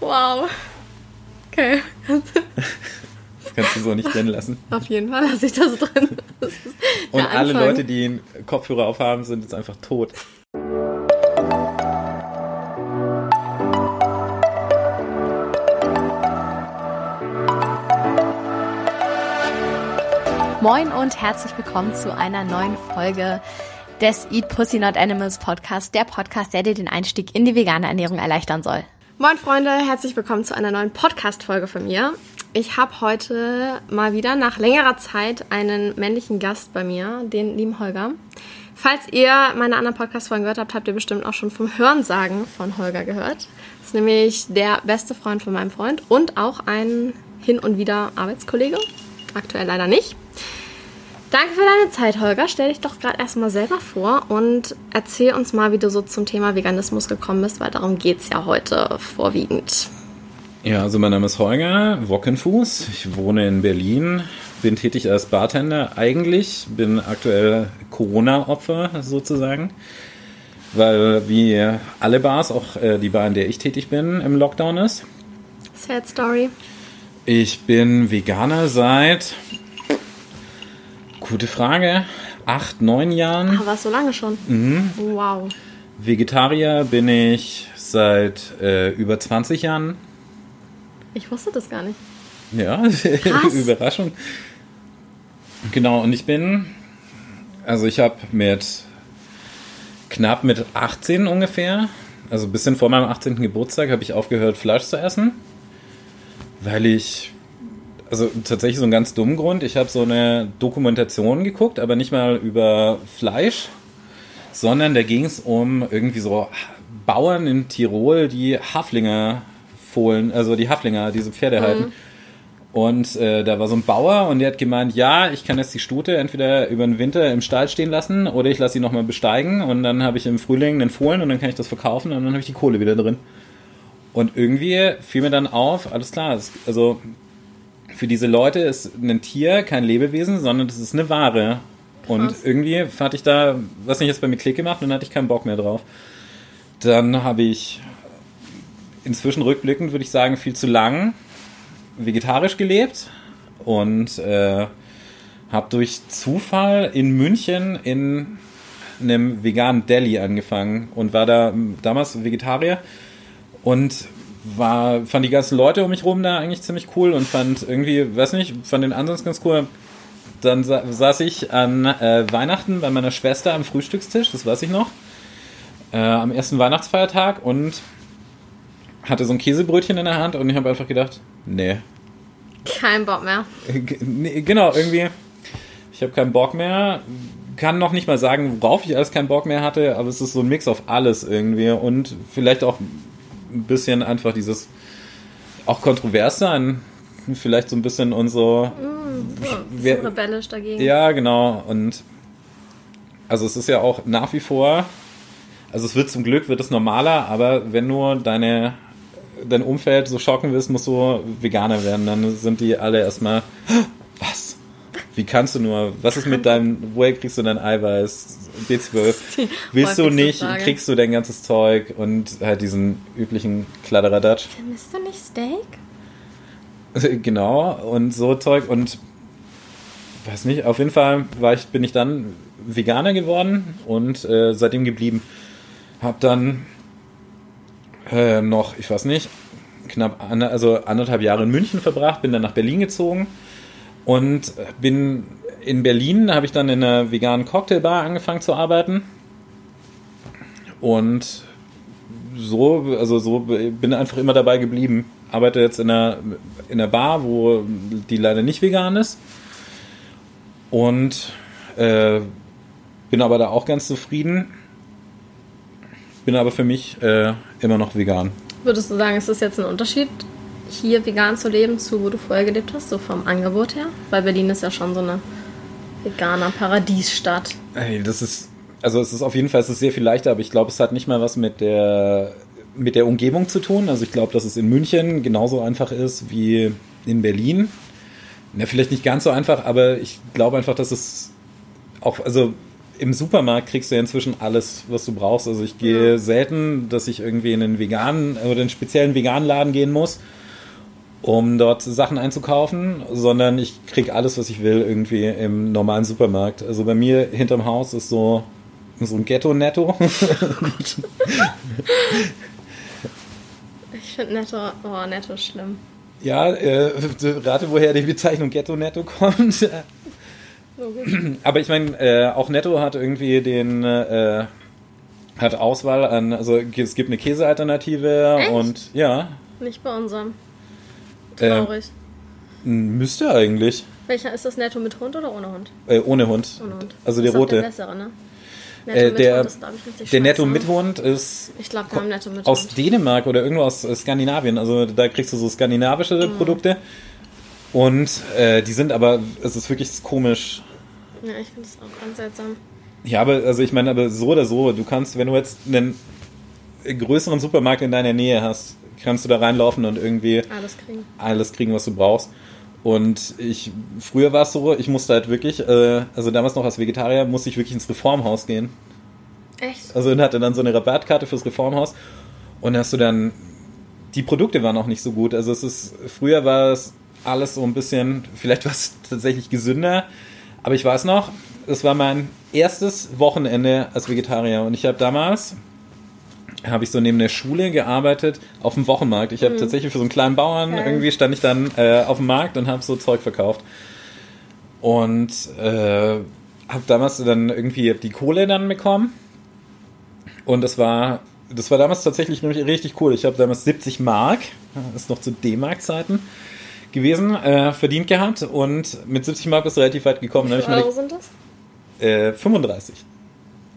wow. Okay. Das kannst du so nicht drin lassen. Auf jeden Fall lasse ich das drin. Das Und alle Leute, die einen Kopfhörer aufhaben, sind jetzt einfach tot. Moin und herzlich willkommen zu einer neuen Folge des Eat Pussy Not Animals Podcast, der Podcast, der dir den Einstieg in die vegane Ernährung erleichtern soll. Moin Freunde, herzlich willkommen zu einer neuen Podcast-Folge von mir. Ich habe heute mal wieder nach längerer Zeit einen männlichen Gast bei mir, den lieben Holger. Falls ihr meine anderen Podcast-Folgen gehört habt, habt ihr bestimmt auch schon vom Hörensagen von Holger gehört. Das ist nämlich der beste Freund von meinem Freund und auch ein hin und wieder Arbeitskollege. Aktuell leider nicht. Danke für deine Zeit, Holger. Stell dich doch gerade erstmal selber vor und erzähl uns mal, wie du so zum Thema Veganismus gekommen bist, weil darum geht es ja heute vorwiegend. Ja, also mein Name ist Holger Wockenfuß. Ich wohne in Berlin, bin tätig als Bartender eigentlich, bin aktuell Corona-Opfer sozusagen, weil wie alle Bars, auch äh, die Bar, in der ich tätig bin, im Lockdown ist. Sad Story. Ich bin Veganer seit Gute Frage. Acht, neun Jahren. Ah, war es so lange schon? Mhm. Wow. Vegetarier bin ich seit äh, über 20 Jahren. Ich wusste das gar nicht. Ja, Überraschung. Genau, und ich bin, also ich habe mit knapp mit 18 ungefähr, also ein bisschen vor meinem 18. Geburtstag, habe ich aufgehört, Fleisch zu essen, weil ich also tatsächlich so einen ganz dummen Grund. Ich habe so eine Dokumentation geguckt, aber nicht mal über Fleisch, sondern da ging es um irgendwie so Bauern in Tirol, die Haflinger fohlen, also die Haflinger, diese Pferde mhm. halten. Und äh, da war so ein Bauer und der hat gemeint, ja, ich kann jetzt die Stute entweder über den Winter im Stall stehen lassen oder ich lasse sie nochmal besteigen und dann habe ich im Frühling den Fohlen und dann kann ich das verkaufen und dann habe ich die Kohle wieder drin. Und irgendwie fiel mir dann auf, alles klar, also für diese Leute ist ein Tier kein Lebewesen, sondern das ist eine Ware. Und irgendwie hatte ich da, was nicht jetzt bei mir Klick gemacht und dann hatte ich keinen Bock mehr drauf. Dann habe ich inzwischen rückblickend, würde ich sagen, viel zu lang vegetarisch gelebt und äh, habe durch Zufall in München in einem veganen Deli angefangen und war da damals Vegetarier und war, fand die ganzen Leute um mich rum da eigentlich ziemlich cool und fand irgendwie, weiß nicht, fand den Ansatz ganz cool. Dann sa saß ich an äh, Weihnachten bei meiner Schwester am Frühstückstisch, das weiß ich noch, äh, am ersten Weihnachtsfeiertag und hatte so ein Käsebrötchen in der Hand und ich habe einfach gedacht, nee. Kein Bock mehr. Nee, genau, irgendwie, ich habe keinen Bock mehr. Kann noch nicht mal sagen, worauf ich alles keinen Bock mehr hatte, aber es ist so ein Mix auf alles irgendwie und vielleicht auch ein bisschen einfach dieses auch kontrovers sein, vielleicht so ein bisschen unsere mm, so, so rebellisch dagegen. Ja, genau. Und also es ist ja auch nach wie vor, also es wird zum Glück wird es normaler, aber wenn nur deine dein Umfeld so schocken willst, musst du Veganer werden, dann sind die alle erstmal was? Wie kannst du nur? Was ist mit deinem, woher kriegst du dein Eiweiß? B12. Willst du nicht, Frage. kriegst du dein ganzes Zeug und halt diesen üblichen Kladderadatsch. Vermisst du nicht Steak? Genau, und so Zeug und weiß nicht, auf jeden Fall war ich, bin ich dann Veganer geworden und äh, seitdem geblieben. Hab dann äh, noch, ich weiß nicht, knapp also anderthalb Jahre in München verbracht, bin dann nach Berlin gezogen und bin in Berlin habe ich dann in einer veganen Cocktailbar angefangen zu arbeiten. Und so, also so bin einfach immer dabei geblieben. Arbeite jetzt in einer, in einer Bar, wo die leider nicht vegan ist. Und äh, bin aber da auch ganz zufrieden. Bin aber für mich äh, immer noch vegan. Würdest du sagen, ist das jetzt ein Unterschied, hier vegan zu leben, zu wo du vorher gelebt hast, so vom Angebot her? Weil Berlin ist ja schon so eine Veganer Paradiesstadt. Ey, das ist, also es ist auf jeden Fall es ist sehr viel leichter, aber ich glaube, es hat nicht mal was mit der, mit der Umgebung zu tun. Also ich glaube, dass es in München genauso einfach ist wie in Berlin. Ja, vielleicht nicht ganz so einfach, aber ich glaube einfach, dass es auch, also im Supermarkt kriegst du ja inzwischen alles, was du brauchst. Also ich gehe ja. selten, dass ich irgendwie in einen veganen oder einen speziellen veganen Laden gehen muss, um dort Sachen einzukaufen, sondern ich krieg alles, was ich will, irgendwie im normalen Supermarkt. Also bei mir hinterm Haus ist so, so ein Ghetto-Netto. ich finde Netto, oh, Netto schlimm. Ja, äh, rate, woher die Bezeichnung Ghetto-Netto kommt. Aber ich meine, äh, auch Netto hat irgendwie den äh, hat Auswahl an, also es gibt eine Käsealternative Echt? und ja. Nicht bei unserem. Traurig. Äh, müsste eigentlich. Welcher ist das Netto mit Hund oder ohne Hund? Äh, ohne Hund. Ohne Hund. Also der rote. Der bessere, ne? Netto äh, der, ist, ich, der Netto mit Hund ist glaub, Netto aus. Dänemark oder irgendwo aus Skandinavien. Also da kriegst du so skandinavische mhm. Produkte. Und äh, die sind aber, es ist wirklich komisch. Ja, ich finde es auch ganz seltsam. Ja, aber also ich meine, aber so oder so, du kannst, wenn du jetzt einen größeren Supermarkt in deiner Nähe hast, kannst du da reinlaufen und irgendwie alles kriegen, alles kriegen was du brauchst. Und ich, früher war es so, ich musste halt wirklich, äh, also damals noch als Vegetarier, musste ich wirklich ins Reformhaus gehen. Echt? Also und hatte dann so eine Rabattkarte fürs Reformhaus und hast du dann, die Produkte waren auch nicht so gut. Also es ist, früher war es alles so ein bisschen, vielleicht war es tatsächlich gesünder, aber ich weiß noch, es war mein erstes Wochenende als Vegetarier und ich habe damals habe ich so neben der Schule gearbeitet auf dem Wochenmarkt. Ich habe mhm. tatsächlich für so einen kleinen Bauern okay. irgendwie stand ich dann äh, auf dem Markt und habe so Zeug verkauft und äh, habe damals dann irgendwie die Kohle dann bekommen und das war das war damals tatsächlich richtig cool. Ich habe damals 70 Mark, das ist noch zu D-Mark-Zeiten gewesen, äh, verdient gehabt und mit 70 Mark bist du relativ weit gekommen. Wie viele Euro sind das? Äh, 35.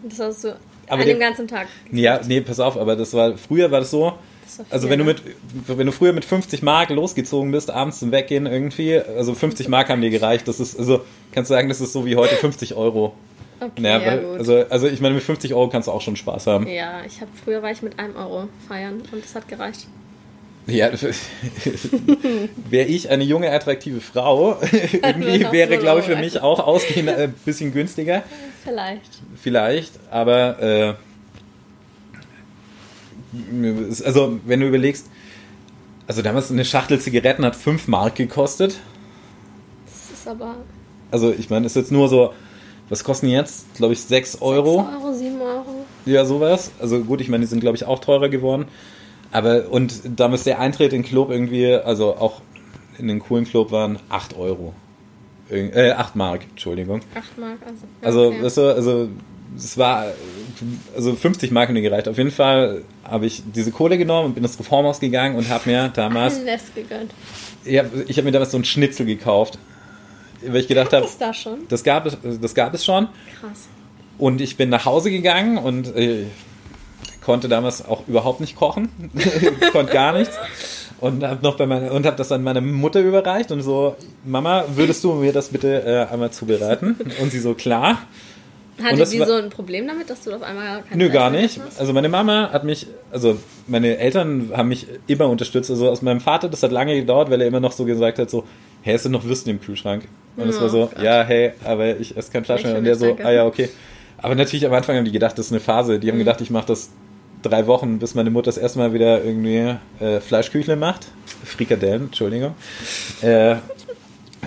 Das hast du aber an dem ganzen Tag. Ja, nee, pass auf, aber das war, früher war das so, das viel, also wenn ne? du mit, wenn du früher mit 50 Mark losgezogen bist, abends zum Weggehen irgendwie, also 50 Mark haben dir gereicht, das ist, also, kannst du sagen, das ist so wie heute 50 Euro. Okay, ja, ja, also, also ich meine, mit 50 Euro kannst du auch schon Spaß haben. Ja, ich habe früher war ich mit einem Euro feiern und das hat gereicht. Ja, wäre ich eine junge, attraktive Frau, irgendwie wäre, glaube ich, für mich auch ausgehend ein bisschen günstiger. Vielleicht. Vielleicht, aber äh, also wenn du überlegst, also damals eine Schachtel Zigaretten hat 5 Mark gekostet. Das ist aber. Also ich meine, ist jetzt nur so, was kosten jetzt? Glaube ich 6 Euro. 6 Euro, 7 Euro. Ja, sowas. Also gut, ich meine, die sind glaube ich auch teurer geworden. Aber und damals der Eintritt in den Club irgendwie, also auch in den coolen Club waren 8 Euro. Äh, 8 Mark, Entschuldigung. 8 Mark, also. Also, okay. weißt du, also es war, also 50 Mark haben gereicht. Auf jeden Fall habe ich diese Kohle genommen und bin ins Reformhaus gegangen und habe mir damals. Nest gegönnt. Ja, ich habe mir damals so einen Schnitzel gekauft. Weil ich gedacht habe. Das da schon? Das gab es, das gab es schon. Krass. Und ich bin nach Hause gegangen und äh, konnte damals auch überhaupt nicht kochen. konnte gar nichts. Und habe noch bei meiner und habe das an meine Mutter überreicht und so, Mama, würdest du mir das bitte äh, einmal zubereiten? Und sie so, klar. Hatte sie so ein Problem damit, dass du auf einmal kein Nö, gar nicht. Hast? Also meine Mama hat mich, also meine Eltern haben mich immer unterstützt. Also aus meinem Vater, das hat lange gedauert, weil er immer noch so gesagt hat, so, hey, es sind noch Würsten im Kühlschrank. Und es oh, war so, Gott. ja, hey, aber ich esse kein Fleisch mehr. Und der so, ah ja, okay. Aber natürlich am Anfang haben die gedacht, das ist eine Phase. Die haben mhm. gedacht, ich mache das drei Wochen, bis meine Mutter das erste Mal wieder irgendwie äh, Fleischküchle macht. Frikadellen, Entschuldigung. Äh,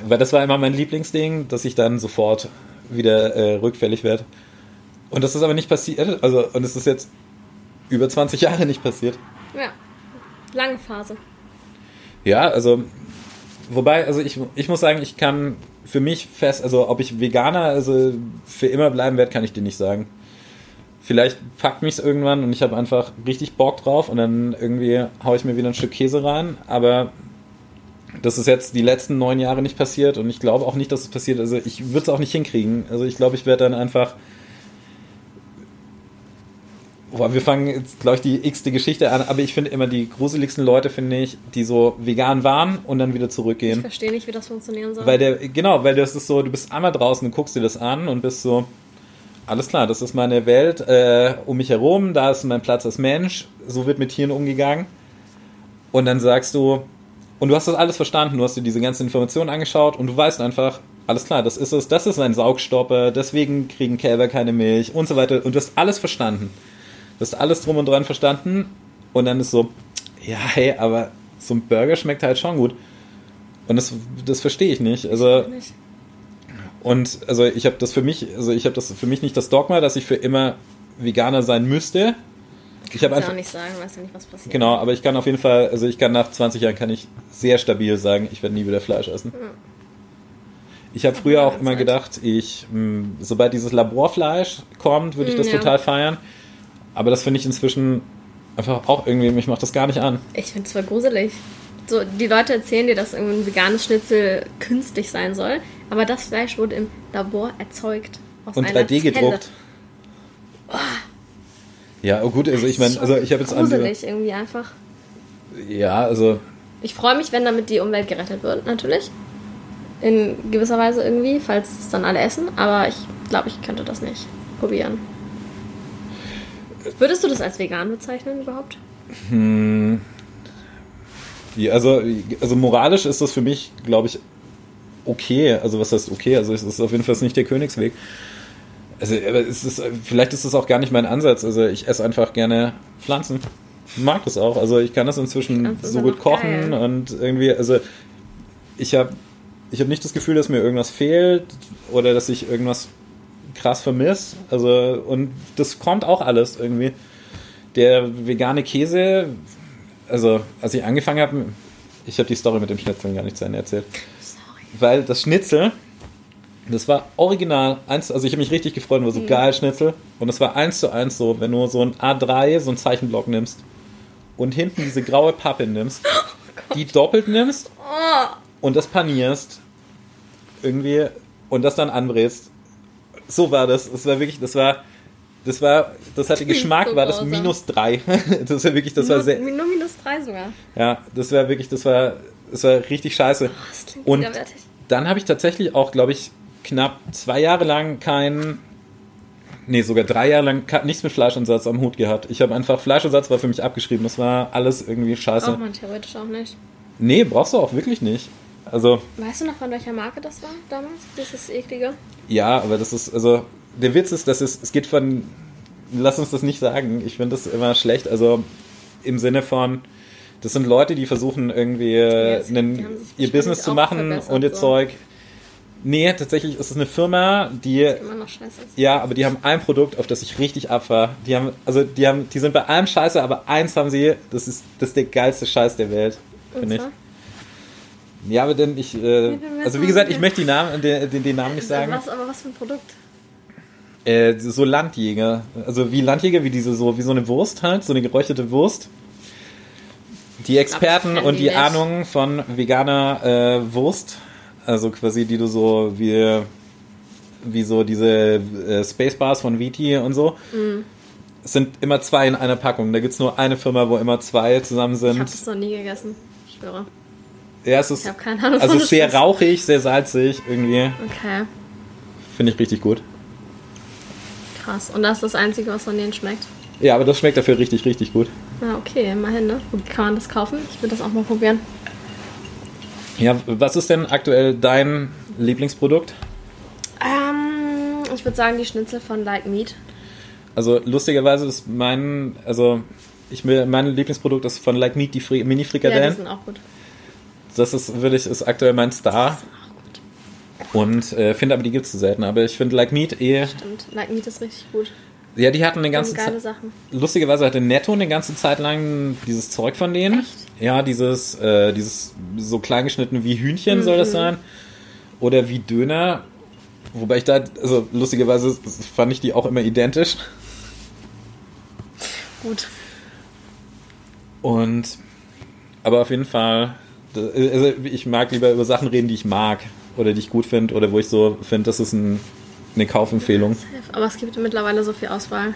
weil das war immer mein Lieblingsding, dass ich dann sofort wieder äh, rückfällig werde. Und das ist aber nicht passiert. Also, und es ist jetzt über 20 Jahre nicht passiert. Ja. Lange Phase. Ja, also, wobei, also ich, ich muss sagen, ich kann für mich fest, also ob ich Veganer also für immer bleiben werde, kann ich dir nicht sagen vielleicht packt mich es irgendwann und ich habe einfach richtig Bock drauf und dann irgendwie haue ich mir wieder ein Stück Käse rein. Aber das ist jetzt die letzten neun Jahre nicht passiert und ich glaube auch nicht, dass es passiert. Also ich würde es auch nicht hinkriegen. Also ich glaube, ich werde dann einfach. Boah, wir fangen jetzt, glaube ich, die x-te Geschichte an, aber ich finde immer die gruseligsten Leute, finde ich, die so vegan waren und dann wieder zurückgehen. Ich verstehe nicht, wie das funktionieren soll. Weil der, genau, weil das ist so, du bist einmal draußen und guckst dir das an und bist so, alles klar, das ist meine Welt äh, um mich herum, da ist mein Platz als Mensch, so wird mit Tieren umgegangen. Und dann sagst du, und du hast das alles verstanden, du hast dir diese ganzen Informationen angeschaut und du weißt einfach, alles klar, das ist es, das ist ein Saugstopper, deswegen kriegen Kälber keine Milch und so weiter. Und du hast alles verstanden. Du hast alles drum und dran verstanden. Und dann ist so, ja, hey, aber so ein Burger schmeckt halt schon gut. Und das, das verstehe ich nicht. Also, und also ich habe das für mich, also ich habe das für mich nicht das Dogma, dass ich für immer Veganer sein müsste. Ich habe einfach auch nicht sagen, weiß ja nicht, was passiert. Genau, aber ich kann auf jeden Fall, also ich kann nach 20 Jahren kann ich sehr stabil sagen, ich werde nie wieder Fleisch essen. Ja. Ich habe früher auch immer gedacht, ich, hm, sobald dieses Laborfleisch kommt, würde ich das ja. total feiern. Aber das finde ich inzwischen einfach auch irgendwie, mich macht das gar nicht an. Ich finde es zwar gruselig. So, die Leute erzählen dir, dass ein veganes Schnitzel künstlich sein soll, aber das Fleisch wurde im Labor erzeugt. Und 3D gedruckt. Oh. Ja, oh gut, also ich meine, also ich habe jetzt gruselig irgendwie einfach. Ja, also ich freue mich, wenn damit die Umwelt gerettet wird, natürlich in gewisser Weise irgendwie, falls es dann alle essen. Aber ich glaube, ich könnte das nicht probieren. Würdest du das als vegan bezeichnen überhaupt? Hm. Ja, also, also moralisch ist das für mich, glaube ich, okay. Also was heißt okay? Also es ist auf jeden Fall nicht der Königsweg. Also es ist, vielleicht ist das auch gar nicht mein Ansatz. Also ich esse einfach gerne Pflanzen. Mag das auch. Also ich kann das inzwischen so gut kochen geil. und irgendwie, also ich habe ich habe nicht das Gefühl, dass mir irgendwas fehlt oder dass ich irgendwas krass vermisse. Also, und das kommt auch alles irgendwie. Der vegane Käse, also als ich angefangen habe, ich habe die Story mit dem Schnitzeln gar nicht zu Ende erzählt. Weil das Schnitzel, das war original, eins, also ich habe mich richtig gefreut, war so mhm. geil Schnitzel. Und es war eins zu eins so, wenn du so ein A3, so ein Zeichenblock nimmst und hinten diese graue Pappe nimmst, oh die doppelt nimmst oh und das panierst irgendwie und das dann anbrätst. So war das. Das war wirklich, das war, das war, das hatte Geschmack, so war das minus drei. das war wirklich, das nur, war sehr. Nur minus drei sogar. Ja, das war wirklich, das war, das war richtig scheiße. Oh, und dann habe ich tatsächlich auch, glaube ich, knapp zwei Jahre lang kein, nee, sogar drei Jahre lang nichts mit Fleischersatz am Hut gehabt. Ich habe einfach, Fleischersatz war für mich abgeschrieben. Das war alles irgendwie scheiße. Braucht man theoretisch auch nicht. Nee, brauchst du auch wirklich nicht. Also. Weißt du noch, von welcher Marke das war damals? Dieses eklige? Ja, aber das ist, also, der Witz ist, dass es, es geht von, lass uns das nicht sagen, ich finde das immer schlecht, also im Sinne von, das sind Leute, die versuchen irgendwie ja, einen, ihr Business zu machen und ihr so. Zeug. Nee, tatsächlich ist es eine Firma, die. Immer noch scheiße ist. Ja, aber die haben ein Produkt, auf das ich richtig abfahre. Die haben, also die haben, die sind bei allem scheiße, aber eins haben sie, das ist, das ist der geilste Scheiß der Welt, finde ich. Ja, aber denn ich, äh, also wie gesagt, ich möchte die Namen, den, den, den Namen nicht sagen. Was, aber was für ein Produkt? Äh, so Landjäger. Also wie Landjäger, wie diese so, wie so eine Wurst halt, so eine geräucherte Wurst. Die Experten und die, die Ahnung von veganer äh, Wurst, also quasi die du so wie, wie so diese äh, Spacebars von Viti und so. Mhm. Es sind immer zwei in einer Packung. Da gibt es nur eine Firma, wo immer zwei zusammen sind. Ich habe das noch nie gegessen. Ich schwöre. Ja, es ist, ich keine Ahnung, also sehr rauchig, sehr salzig irgendwie. Okay. Finde ich richtig gut. Krass. Und das ist das Einzige, was von denen schmeckt? Ja, aber das schmeckt dafür richtig, richtig gut. Ja, okay, immerhin, ne? Wo kann man das kaufen? Ich würde das auch mal probieren. Ja, was ist denn aktuell dein Lieblingsprodukt? Ähm, ich würde sagen die Schnitzel von Like Meat. Also lustigerweise ist mein, also ich mein Lieblingsprodukt ist von Like Meat die Mini-Frikadellen. Ja, die sind auch gut. Das ist wirklich ist aktuell mein Star. Und äh, finde aber, die gibt es zu selten. Aber ich finde Like Meat eh. Stimmt, Like Meat ist richtig gut. Ja, die hatten eine ganze Zeit. Lustigerweise hatte Netto eine ganze Zeit lang dieses Zeug von denen. Echt? Ja, dieses, äh, dieses so klein geschnitten wie Hühnchen mhm. soll das mhm. sein. Oder wie Döner. Wobei ich da, also lustigerweise fand ich die auch immer identisch. Gut. Und, aber auf jeden Fall also ich mag lieber über Sachen reden, die ich mag oder die ich gut finde oder wo ich so finde, das ist ein, eine Kaufempfehlung. Aber es gibt mittlerweile so viel Auswahl.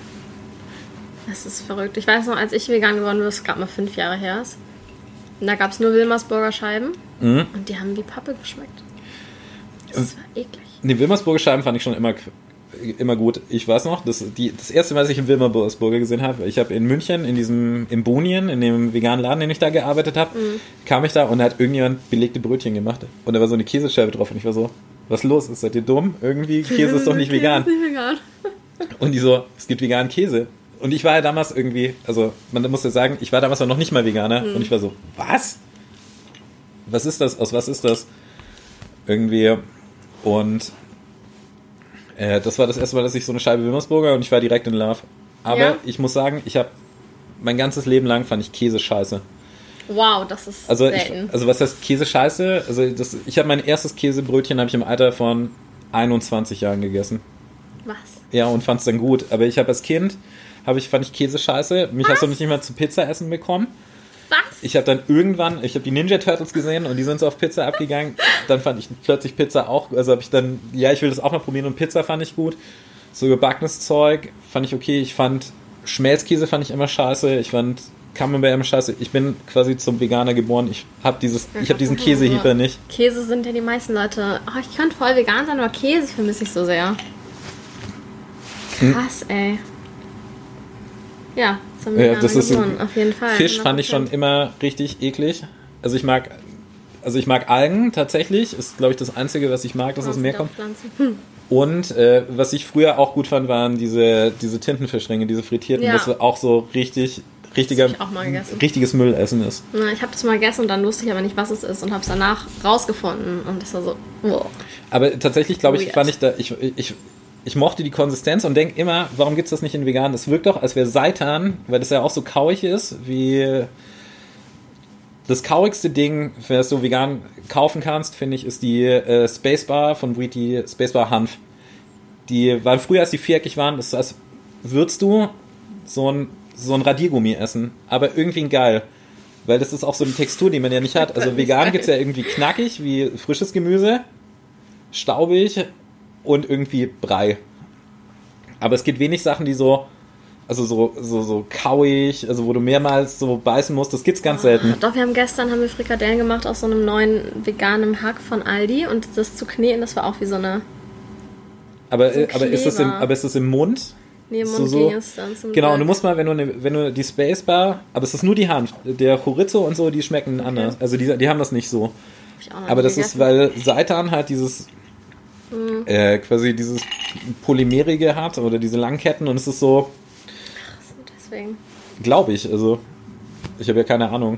Das ist verrückt. Ich weiß noch, als ich vegan geworden bin, das gerade mal fünf Jahre her ist. Und da gab es nur Wilmersburger Scheiben mhm. und die haben wie Pappe geschmeckt. Das war eklig. Die Wilmersburger Scheiben fand ich schon immer immer gut. Ich weiß noch, das, die, das erste Mal, dass ich in Wilmersburger gesehen habe, ich habe in München, in diesem, im Bonien, in dem veganen Laden, den ich da gearbeitet habe, mhm. kam ich da und da hat irgendjemand belegte Brötchen gemacht. Und da war so eine Käsescheibe drauf und ich war so, was los ist? Seid ihr dumm? Irgendwie, Käse ist doch nicht Käse vegan. Ist nicht vegan. Und die so, es gibt veganen Käse. Und ich war ja damals irgendwie, also man muss ja sagen, ich war damals noch nicht mal Veganer. Mhm. Und ich war so, was? Was ist das? Aus was ist das? Irgendwie. Und äh, das war das erste Mal, dass ich so eine Scheibe Wimmersburger und ich war direkt in Love. Aber Ja. ich muss sagen, ich habe mein ganzes Leben lang fand ich Käse scheiße. Wow, das ist Also, ich, selten. also was heißt Käse scheiße? Also das, ich habe mein erstes Käsebrötchen habe ich im Alter von 21 Jahren gegessen. Was? Ja, und fand es dann gut. Aber ich habe als Kind, habe ich, fand ich Käse scheiße. Mich hast du nicht mehr zu Pizza essen bekommen. Was? Ich habe dann irgendwann, ich habe die Ninja Turtles gesehen und die sind so auf Pizza abgegangen. Dann fand ich plötzlich Pizza auch, also habe ich dann, ja, ich will das auch mal probieren und Pizza fand ich gut. So gebackenes Zeug fand ich okay. Ich fand Schmelzkäse fand ich immer scheiße. Ich fand Camembert scheiße. Ich bin quasi zum Veganer geboren. Ich habe dieses, ich habe diesen Käsehieper nicht. Käse sind ja die meisten Leute. Oh, ich könnte voll vegan sein, aber Käse vermisse ich so sehr. Hm? Krass, ey. Ja, zum Ja, das ist geboren, auf jeden Fall. Fisch fand ich schon 100%. immer richtig eklig. Also ich mag, also ich mag Algen tatsächlich. Ist glaube ich das einzige, was ich mag, dass aus dem Meer kommt. Hm. Und äh, was ich früher auch gut fand, waren diese, diese Tintenfischringe, diese frittierten, Ja. was auch so richtig, richtiger, richtiges Müllessen ist. Na, ich habe das mal gegessen und dann wusste ich aber nicht, was es ist und habe es danach rausgefunden und das war so, wow. Aber tatsächlich, glaube ich, Weird. fand ich da, ich, ich, ich mochte die Konsistenz und denke immer, warum gibt es das nicht in vegan? Das wirkt doch, als wäre Seitan, weil das ja auch so kauig ist, wie das kauigste Ding, das du vegan kaufen kannst, finde ich, ist die äh, Spacebar von die Spacebar Hanf. Die waren früher, als die viereckig waren, das als würdest du so ein, so ein Radiergummi essen, aber irgendwie geil. Weil das ist auch so eine Textur, die man ja nicht hat. Also vegan gibt es ja irgendwie knackig, wie frisches Gemüse, staubig und irgendwie Brei. Aber es gibt wenig Sachen, die so, also so, so, so kauig, also wo du mehrmals so beißen musst, das gibt's ganz selten. Doch, wir haben gestern haben wir Frikadellen gemacht aus so einem neuen veganen Hack von Aldi und das zu kneten, das war auch wie so eine Aber, so äh, aber, ist das im, aber ist das im Mund? Nee, So, so. Genau, und du musst mal, wenn du, eine, wenn du die Spacebar, aber es ist nur die Hand, der Chorizo und so, die schmecken anders. Also die, die haben das nicht so. Hab ich auch noch Aber das ist, gegessen. weil Seitan halt dieses äh, quasi dieses Polymerige hat oder diese Langketten und es ist so, Deswegen. glaube ich, also ich habe ja keine Ahnung.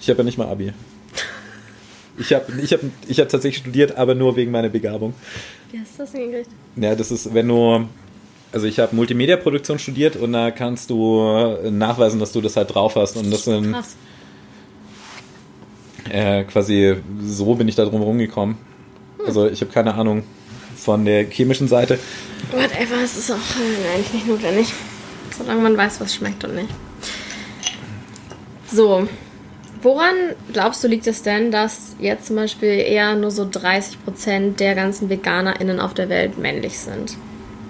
Ich habe ja nicht mal Abi. Ich habe ich hab, ich hab tatsächlich studiert, aber nur wegen meiner Begabung. Wie hast du das hingekriegt? Ja, das ist, wenn du, also ich habe Multimedia-Produktion studiert und da kannst du nachweisen, dass du das halt drauf hast und das sind Krass. äh, quasi so bin ich da drum rumgekommen. Also ich habe keine Ahnung von der chemischen Seite. Whatever, es ist auch äh, eigentlich nicht notwendig. Solange man weiß, was schmeckt und nicht. So, woran glaubst du, liegt es denn, dass jetzt zum Beispiel eher nur so 30% der ganzen VeganerInnen auf der Welt männlich sind?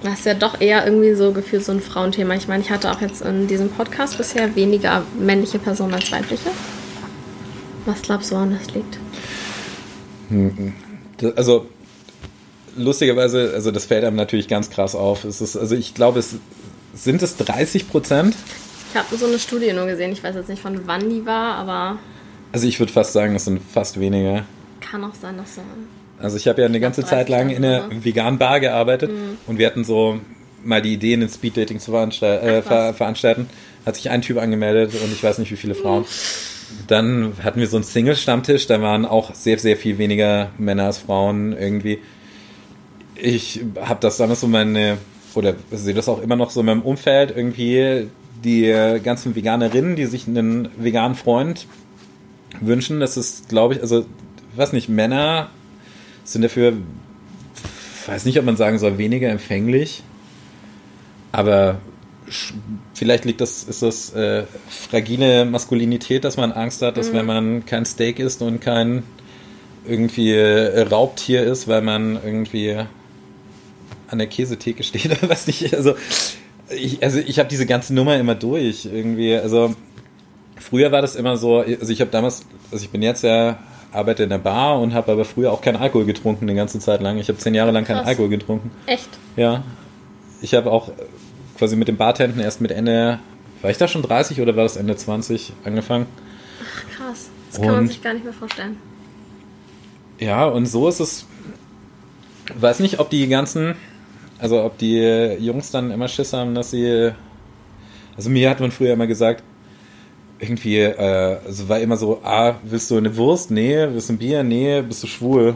Das ist ja doch eher irgendwie so gefühlt so ein Frauenthema. Ich meine, ich hatte auch jetzt in diesem Podcast bisher weniger männliche Personen als weibliche. Was glaubst du, woran das liegt? Das- Also lustigerweise, also das fällt einem natürlich ganz krass auf. Es ist, also ich glaube, es sind es 30 Prozent. Ich habe so eine Studie nur gesehen. Ich weiß jetzt nicht, von wann die war, aber Also ich würde fast sagen, es sind fast weniger. kann auch sein, dass so. Also ich habe ja eine ganze 30 Zeit lang in einer veganen Bar gearbeitet und wir hatten so mal die Idee, ein Speeddating zu veranstall äh, ver veranstalten. Hat sich ein Typ angemeldet und ich weiß nicht, wie viele Frauen. Dann hatten wir so einen Single-Stammtisch, da waren auch sehr, sehr viel weniger Männer als Frauen irgendwie. Ich habe das damals so meine, oder sehe das auch immer noch so in meinem Umfeld irgendwie, die ganzen Veganerinnen, die sich einen veganen Freund wünschen, das ist, glaube ich, also, weiß nicht, Männer sind dafür, weiß nicht, ob man sagen soll, weniger empfänglich, aber vielleicht liegt das, ist das äh, fragile Maskulinität, dass man Angst hat, dass wenn man kein Steak isst und kein irgendwie äh, Raubtier ist, weil man irgendwie an der Käsetheke steht oder was nicht. Also ich, also ich habe diese ganze Nummer immer durch irgendwie. Also früher war das immer so, also ich habe damals, also ich bin jetzt ja arbeite in der Bar und habe aber früher auch keinen Alkohol getrunken eine ganze Zeit lang. Ich habe zehn Jahre lang keinen Krass. Alkohol getrunken. Echt? Ja. Ich habe auch quasi mit dem Bartenden erst mit Ende, war ich da schon 30 oder war das Ende 20 angefangen? Ach, krass. Das kann man Und- sich gar nicht mehr vorstellen. Ja, und so ist es. Weiß nicht, ob die ganzen, also ob die Jungs dann immer Schiss haben, dass sie. Also mir hat man früher immer gesagt, irgendwie, äh, also war immer so, ah, willst du eine Wurst? Nee, willst du ein Bier? Nee, bist du schwul?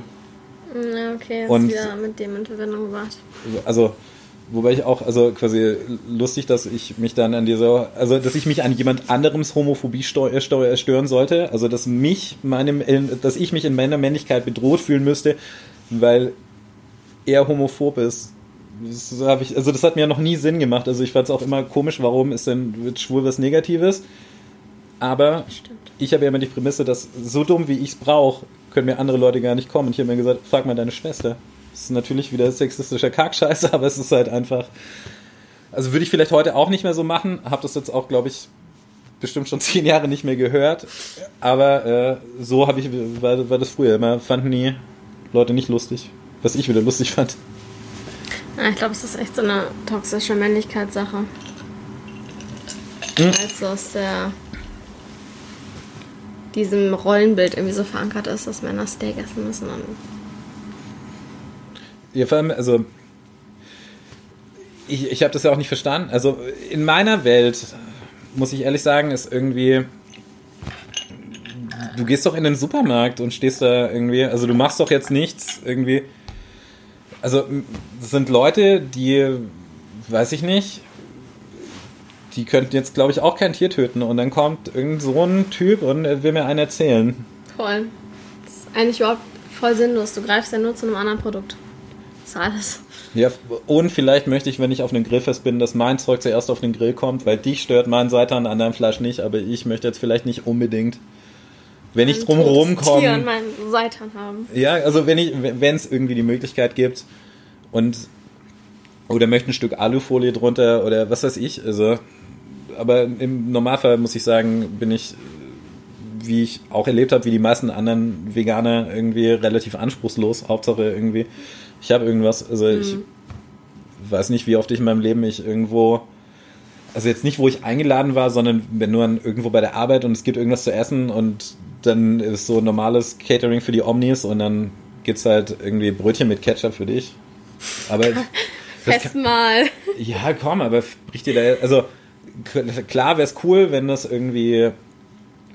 Okay, das Und- ist wieder mit dem in Verbindung gebracht. Also, wobei ich auch, also quasi lustig, dass ich mich dann an dieser, also dass ich mich an jemand anderems Homophobie steu- steu- stören sollte, also dass mich meinem, dass ich mich in meiner Männlichkeit bedroht fühlen müsste, weil er homophob ist. Das ich, also das hat mir noch nie Sinn gemacht. Also ich fand es auch immer komisch, warum ist denn wird schwul was Negatives? Aber ich habe ja immer die Prämisse, dass so dumm wie ich es brauche, können mir andere Leute gar nicht kommen. Und ich habe mir gesagt, frag mal deine Schwester. Das ist natürlich wieder sexistischer Kackscheiße, aber es ist halt einfach. Also würde ich vielleicht heute auch nicht mehr so machen. Habe das jetzt auch, glaube ich, bestimmt schon zehn Jahre nicht mehr gehört. Aber äh, so habe ich war, war das früher immer. Fanden die Leute nicht lustig, was ich wieder lustig fand. Ja, ich glaube, es ist echt so eine toxische Männlichkeitssache. Hm. Weil es so aus der diesem Rollenbild irgendwie so verankert ist, dass Männer Steak essen müssen. Ja, vor allem, also ich, ich habe das ja auch nicht verstanden. Also in meiner Welt, muss ich ehrlich sagen, ist irgendwie. Du gehst doch in den Supermarkt und stehst da irgendwie. Also du machst doch jetzt nichts irgendwie. Also das sind Leute, die, weiß ich nicht, die könnten jetzt, glaube ich, auch kein Tier töten. Und dann kommt irgend so ein Typ und will mir einen erzählen. Voll. Das ist eigentlich überhaupt voll sinnlos. Du greifst ja nur zu einem anderen Produkt. Das ist alles. Ja, und vielleicht möchte ich, wenn ich auf einem Grillfest bin, dass mein Zeug zuerst auf den Grill kommt, weil dich stört mein Seitan an deinem Fleisch nicht, aber ich möchte jetzt vielleicht nicht unbedingt, wenn ich Ein drum rumkomme. Tier an meinen Seitan haben. Ja, also wenn ich, wenn es irgendwie die Möglichkeit gibt und oder möchte ein Stück Alufolie drunter oder was weiß ich, also aber im Normalfall muss ich sagen, bin ich wie ich auch erlebt habe, wie die meisten anderen Veganer irgendwie relativ anspruchslos, Hauptsache irgendwie ich habe irgendwas, also ich weiß nicht, wie oft ich in meinem Leben ich irgendwo also jetzt nicht, wo ich eingeladen war, sondern wenn nur an, irgendwo bei der Arbeit und es gibt irgendwas zu essen und dann ist so normales Catering für die Omnis und dann gibt's halt irgendwie Brötchen mit Ketchup für dich. Aber Festmahl. ja, komm, aber bricht dir da also klar wäre es cool, wenn das irgendwie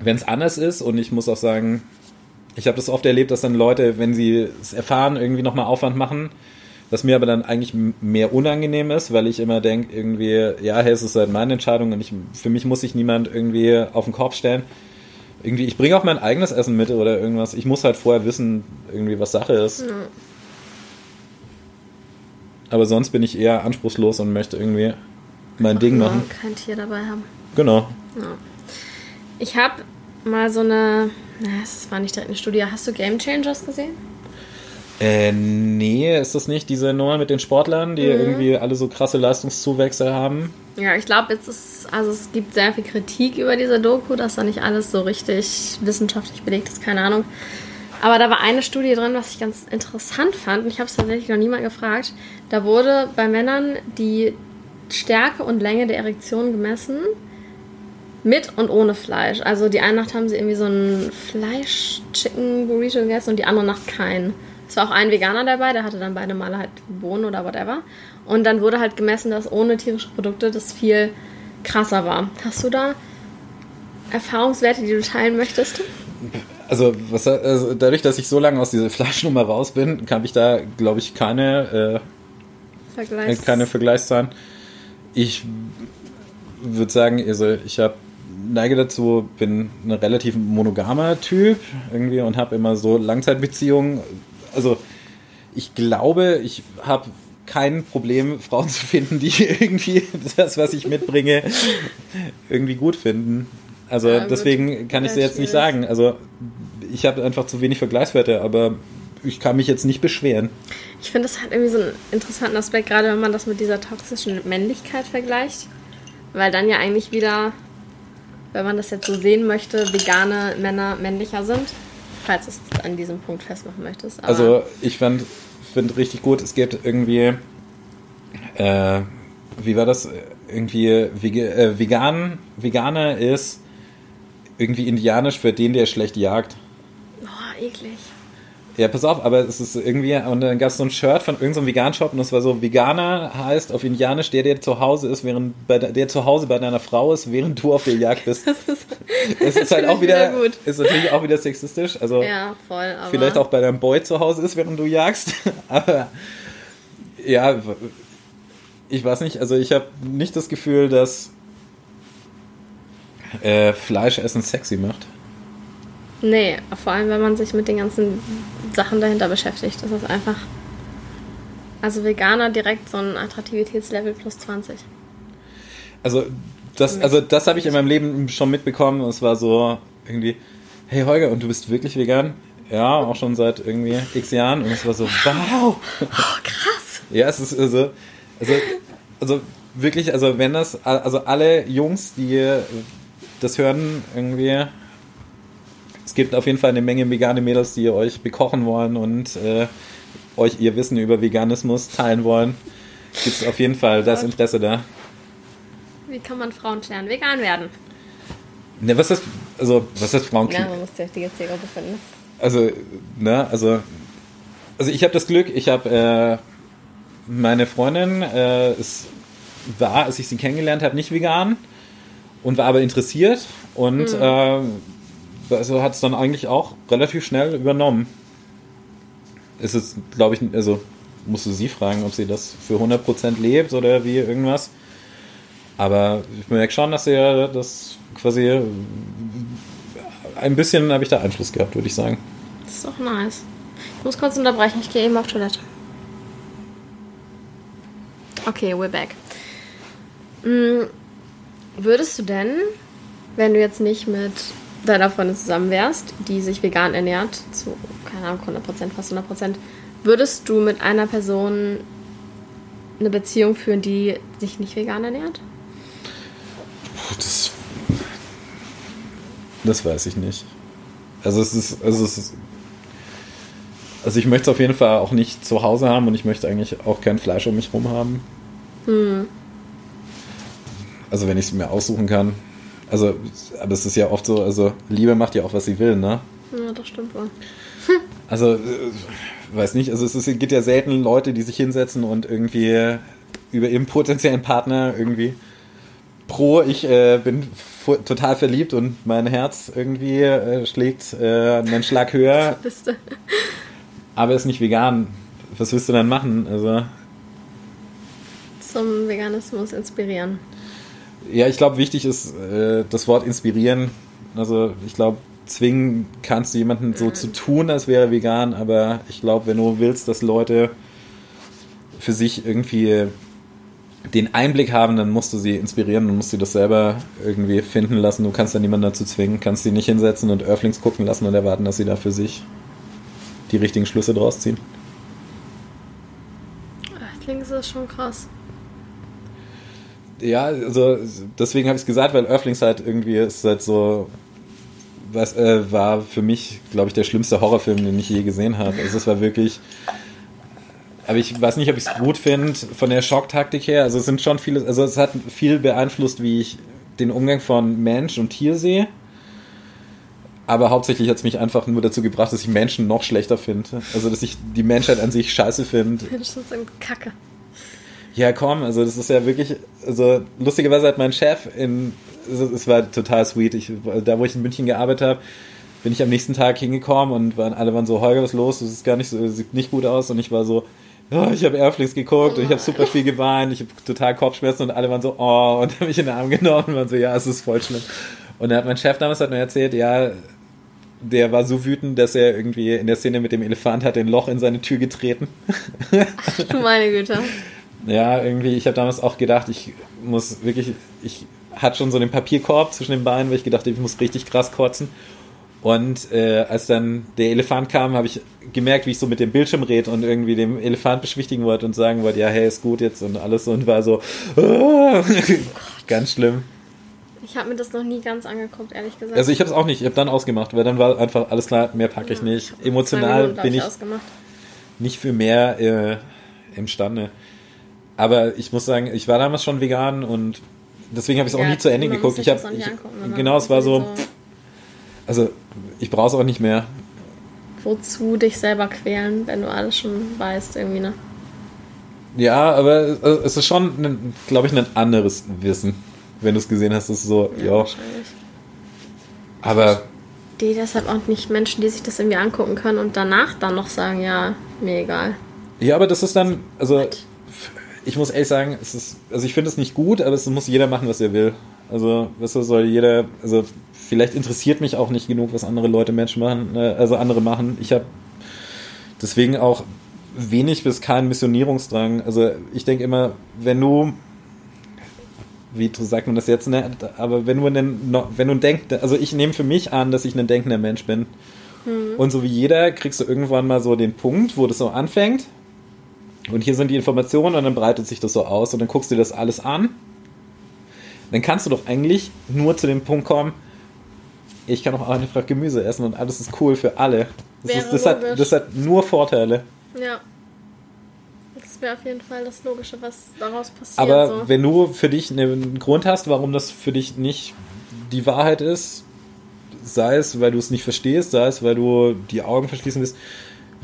wenn es anders ist und ich muss auch sagen, ich habe das oft erlebt, dass dann Leute, wenn sie es erfahren, irgendwie nochmal Aufwand machen, was mir aber dann eigentlich mehr unangenehm ist, weil ich immer denke, irgendwie, ja, hey, es ist halt meine Entscheidung und ich, für mich muss sich niemand irgendwie auf den Kopf stellen. Irgendwie, ich bringe auch mein eigenes Essen mit oder irgendwas. Ich muss halt vorher wissen, irgendwie, was Sache ist. Ja. Aber sonst bin ich eher anspruchslos und möchte irgendwie mein Ding machen. kein Tier dabei haben. Genau. Ja. Ich habe mal so eine, na, es war nicht direkt eine Studie. Hast du Game Changers gesehen? Äh, nee, ist das nicht diese Nummer mit den Sportlern, die irgendwie alle so krasse Leistungszuwächse haben? Ja, ich glaube, jetzt ist, also es gibt sehr viel Kritik über diese Doku, dass da nicht alles so richtig wissenschaftlich belegt ist, keine Ahnung. Aber da war eine Studie drin, was ich ganz interessant fand, und ich habe es tatsächlich noch niemand gefragt. Da wurde bei Männern die Stärke und Länge der Erektion gemessen, mit und ohne Fleisch. Also die eine Nacht haben sie irgendwie so ein Fleisch-Chicken-Burrito gegessen und die andere Nacht keinen. Es war auch ein Veganer dabei, der hatte dann beide Male halt Bohnen oder whatever. Und dann wurde halt gemessen, dass ohne tierische Produkte das viel krasser war. Hast du da Erfahrungswerte, die du teilen möchtest? Also, was, also dadurch, dass ich so lange aus dieser Fleischnummer raus bin, habe ich da, glaube ich, keine, äh, Vergleichs keine Vergleichszahlen. Ich würde sagen, also ich habe neige dazu, bin ein relativ monogamer Typ irgendwie und habe immer so Langzeitbeziehungen. Also ich glaube, ich habe kein Problem, Frauen zu finden, die irgendwie das, was ich mitbringe, irgendwie gut finden. Also Ja, deswegen kann ich sie jetzt nicht sagen. Also ich habe einfach zu wenig Vergleichswerte, aber ich kann mich jetzt nicht beschweren. Ich finde, das hat irgendwie so einen interessanten Aspekt, gerade wenn man das mit dieser toxischen Männlichkeit vergleicht. Weil dann ja eigentlich wieder, wenn man das jetzt so sehen möchte, vegane Männer männlicher sind. Falls du es an diesem Punkt festmachen möchtest. Aber Also ich finde richtig gut, es gibt irgendwie äh, wie war das? Irgendwie äh, vegan, Veganer ist irgendwie indianisch für den, der schlecht jagt. Boah, eklig. Ja, pass auf, aber es ist irgendwie, und dann gab es so ein Shirt von irgendeinem so Vegan-Shop und es war so, Veganer heißt auf Indianisch der, der zu Hause ist, während bei der, zu Hause bei deiner Frau ist, während du auf der Jagd bist. Das ist, es ist halt auch wieder, wieder ist natürlich auch wieder sexistisch. Also ja, voll, vielleicht auch bei deinem Boy zu Hause ist, während du jagst. aber ja, ich weiß nicht, also ich habe nicht das Gefühl, dass äh, Fleischessen sexy macht. Nee, vor allem wenn man sich mit den ganzen Sachen dahinter beschäftigt. Das ist einfach. Also Veganer direkt so ein Attraktivitätslevel plus 20. Also das, also das habe ich in meinem Leben schon mitbekommen. Es war so irgendwie, hey Holger, und du bist wirklich vegan? Ja, auch schon seit irgendwie x Jahren. Und es war so, wow. Oh, krass. Ja, es ist also, also, also wirklich, also wenn das, also alle Jungs, die das hören, irgendwie es gibt auf jeden Fall eine Menge vegane Mädels, die euch bekochen wollen und äh, euch ihr Wissen über Veganismus teilen wollen. Gibt es auf jeden Fall das Interesse da. Wie kann man Frauen lernen, vegan werden? Ne, was ist, also, was ist Frauen Ja, man muss die richtige Zielgruppe finden. Also, ne, also, also ich habe das Glück, ich habe, äh, meine Freundin äh, ist, war, als ich sie kennengelernt habe, nicht vegan und war aber interessiert und mhm. äh, also hat es dann eigentlich auch relativ schnell übernommen. Ist es, glaube ich, also musst du sie fragen, ob sie das für 100% lebt oder wie irgendwas. Aber ich merke schon, dass er das quasi ein bisschen habe ich da Einfluss gehabt, würde ich sagen. Das ist doch nice. Ich muss kurz unterbrechen, ich gehe eben auf Toilette. Okay, we're back. Hm, würdest du denn, wenn du jetzt nicht mit deiner Freundin zusammen wärst, die sich vegan ernährt, zu, keine Ahnung, 100%, fast 100%, würdest du mit einer Person eine Beziehung führen, die sich nicht vegan ernährt? Das, das weiß ich nicht. Also es ist, also es ist, also ich möchte es auf jeden Fall auch nicht zu Hause haben und ich möchte eigentlich auch kein Fleisch um mich herum haben. Hm. Also wenn ich es mir aussuchen kann, also, aber es ist ja oft so, also Liebe macht ja auch, was sie will, ne? Ja, das stimmt wohl. Also, äh, weiß nicht, also es, ist, es gibt ja selten Leute, die sich hinsetzen und irgendwie über ihren potenziellen Partner irgendwie pro, ich äh, bin total verliebt und mein Herz irgendwie äh, schlägt äh, einen Schlag höher. Bist du. Aber ist nicht vegan. Was willst du dann machen? Also zum Veganismus inspirieren. Ja, ich glaube, wichtig ist äh, das Wort inspirieren. Also ich glaube, zwingen kannst du jemanden so zu tun, als wäre er vegan, aber ich glaube, wenn du willst, dass Leute für sich irgendwie den Einblick haben, dann musst du sie inspirieren und musst sie das selber irgendwie finden lassen. Du kannst da niemanden dazu zwingen, kannst sie nicht hinsetzen und Earthlings gucken lassen und erwarten, dass sie da für sich die richtigen Schlüsse draus ziehen. Earthlings ist schon krass ja, also deswegen habe ich es gesagt, weil Earthlings halt irgendwie ist halt so, was äh, war für mich, glaube ich, der schlimmste Horrorfilm, den ich je gesehen habe. Also es war wirklich, aber ich weiß nicht, ob ich es gut finde von der Schocktaktik her. Also es sind schon viele, also es hat viel beeinflusst, wie ich den Umgang von Mensch und Tier sehe. Aber hauptsächlich hat es mich einfach nur dazu gebracht, dass ich Menschen noch schlechter finde. Also dass ich die Menschheit an sich scheiße finde. Menschen sind Kacke. Ja, komm, also das ist ja wirklich, also lustigerweise hat mein Chef in, es war total sweet, ich, da wo ich in München gearbeitet habe, bin ich am nächsten Tag hingekommen und waren, alle waren so, Holger, was ist los? Das ist gar nicht so, sieht nicht gut aus und ich war so, oh, ich habe Airflix geguckt und ich habe super viel geweint, ich habe total Kopfschmerzen und alle waren so, oh, und haben mich in den Arm genommen und waren so, ja, es ist voll schlimm. Und dann hat mein Chef damals hat mir erzählt, ja, der war so wütend, dass er irgendwie in der Szene mit dem Elefant hat ein Loch in seine Tür getreten. Ach du meine Güte. Ja, irgendwie, ich habe damals auch gedacht, ich muss wirklich, ich hatte schon so den Papierkorb zwischen den Beinen, weil ich gedacht ich muss richtig krass kotzen. Und äh, als dann der Elefant kam, habe ich gemerkt, wie ich so mit dem Bildschirm rede und irgendwie dem Elefant beschwichtigen wollte und sagen wollte, ja, hey, ist gut jetzt und alles so und war so, oh, ganz schlimm. Ich habe mir das noch nie ganz angeguckt, ehrlich gesagt. Also ich habe es auch nicht, ich habe dann ausgemacht, weil dann war einfach alles klar, mehr packe ich nicht. Emotional Minuten, bin ich ausgemacht. nicht für mehr äh, imstande. Aber ich muss sagen, ich war damals schon vegan und deswegen habe ich es auch ja, nie zu Ende geguckt. Ich habe genau, es war so, also ich brauche es auch nicht mehr. wozu dich selber quälen, wenn du alles schon weißt, irgendwie, ne? Ja, aber es ist schon, glaube ich, ein anderes Wissen. Wenn du es gesehen hast, ist es so, ja. ja. Aber. Die deshalb auch nicht Menschen, die sich das irgendwie angucken können und danach dann noch sagen, ja, mir egal. Ja, aber das ist dann, also ich muss ehrlich sagen, es ist, also ich finde es nicht gut, aber es muss jeder machen, was er will. Also, was soll jeder, also vielleicht interessiert mich auch nicht genug, was andere Leute Menschen machen, äh, also andere machen. Ich habe deswegen auch wenig bis keinen Missionierungsdrang. Also ich denke immer, wenn du, wie sagt man das jetzt, ne? aber wenn du einen, wenn du denkst, also ich nehme für mich an, dass ich ein denkender Mensch bin. Mhm. Und so wie jeder kriegst du irgendwann mal so den Punkt, wo das so anfängt. Und hier sind die Informationen und dann breitet sich das so aus und dann guckst du dir das alles an. Dann kannst du doch eigentlich nur zu dem Punkt kommen, ich kann auch einfach Gemüse essen und alles ist cool für alle. Das, ist, das, hat, das hat nur Vorteile. Ja. Das wäre auf jeden Fall das Logische, was daraus passiert. Aber so. wenn du für dich einen Grund hast, warum das für dich nicht die Wahrheit ist, sei es, weil du es nicht verstehst, sei es, weil du die Augen verschließen willst,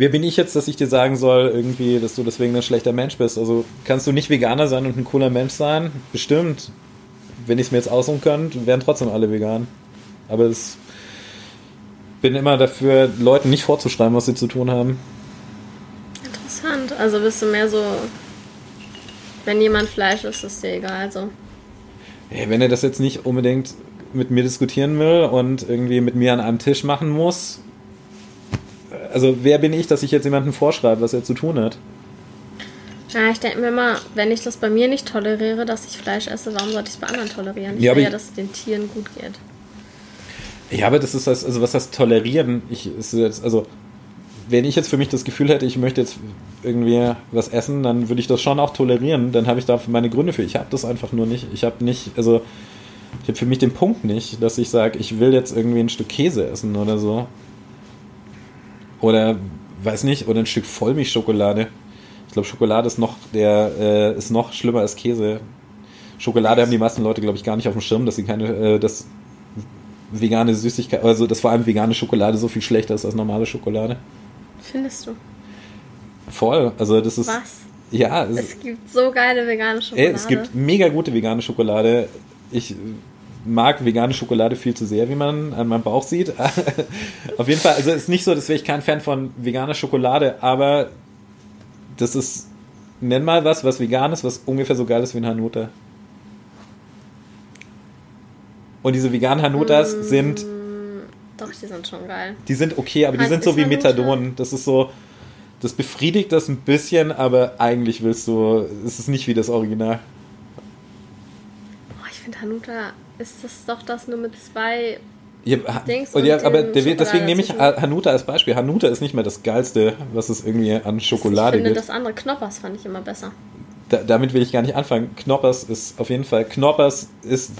wer bin ich jetzt, dass ich dir sagen soll, irgendwie, dass du deswegen ein schlechter Mensch bist? Also kannst du nicht Veganer sein und ein cooler Mensch sein? Bestimmt. Wenn ich es mir jetzt aussuchen könnte, wären trotzdem alle vegan. Aber ich bin immer dafür, Leuten nicht vorzuschreiben, was sie zu tun haben. Interessant. Also bist du mehr so, wenn jemand Fleisch isst, ist dir egal. So. Hey, wenn er das jetzt nicht unbedingt mit mir diskutieren will und irgendwie mit mir an einem Tisch machen muss, also wer bin ich, dass ich jetzt jemandem vorschreibe, was er zu tun hat? Ja, ich denke mir immer, wenn ich das bei mir nicht toleriere, dass ich Fleisch esse, warum sollte ich es bei anderen tolerieren? Ich ja, will ja, dass es den Tieren gut geht. Ja, aber das ist das, also was heißt tolerieren? Ich, ist jetzt, also, wenn ich jetzt für mich das Gefühl hätte, ich möchte jetzt irgendwie was essen, dann würde ich das schon auch tolerieren. Dann habe ich da meine Gründe für. Ich habe das einfach nur nicht. Ich habe nicht, also, ich habe für mich den Punkt nicht, dass ich sage, ich will jetzt irgendwie ein Stück Käse essen oder so. Oder, weiß nicht, oder ein Stück Vollmilchschokolade. Ich glaube, Schokolade ist noch, der, äh, ist noch schlimmer als Käse. Schokolade haben die meisten Leute, glaube ich, gar nicht auf dem Schirm, dass sie keine, äh, dass vegane Süßigkeit, also dass vor allem vegane Schokolade so viel schlechter ist als normale Schokolade. Findest du? Voll. Also das ist. Was? Ja. Es, es gibt so geile vegane Schokolade. Ey, es gibt mega gute vegane Schokolade. Ich mag vegane Schokolade viel zu sehr, wie man an meinem Bauch sieht. Auf jeden Fall, also es ist nicht so, dass wäre ich kein Fan von veganer Schokolade, aber das ist, nenn mal was, was vegan ist, was ungefähr so geil ist wie ein Hanuta. Und diese veganen Hanutas mm, sind. Doch, die sind schon geil. Die sind okay, aber die sind so wie Methadon. Das ist so. Das befriedigt das ein bisschen, aber eigentlich willst du. Es ist nicht wie das Original. Oh, ich finde Hanuta ist das doch das nur mit zwei ja, ja aber der, deswegen nehme ich Hanuta als Beispiel. Hanuta ist nicht mehr das Geilste, was es irgendwie an Schokolade gibt. Ich finde das andere Knoppers fand ich immer besser. Da, damit will ich gar nicht anfangen. Knoppers ist auf jeden Fall, Knoppers ist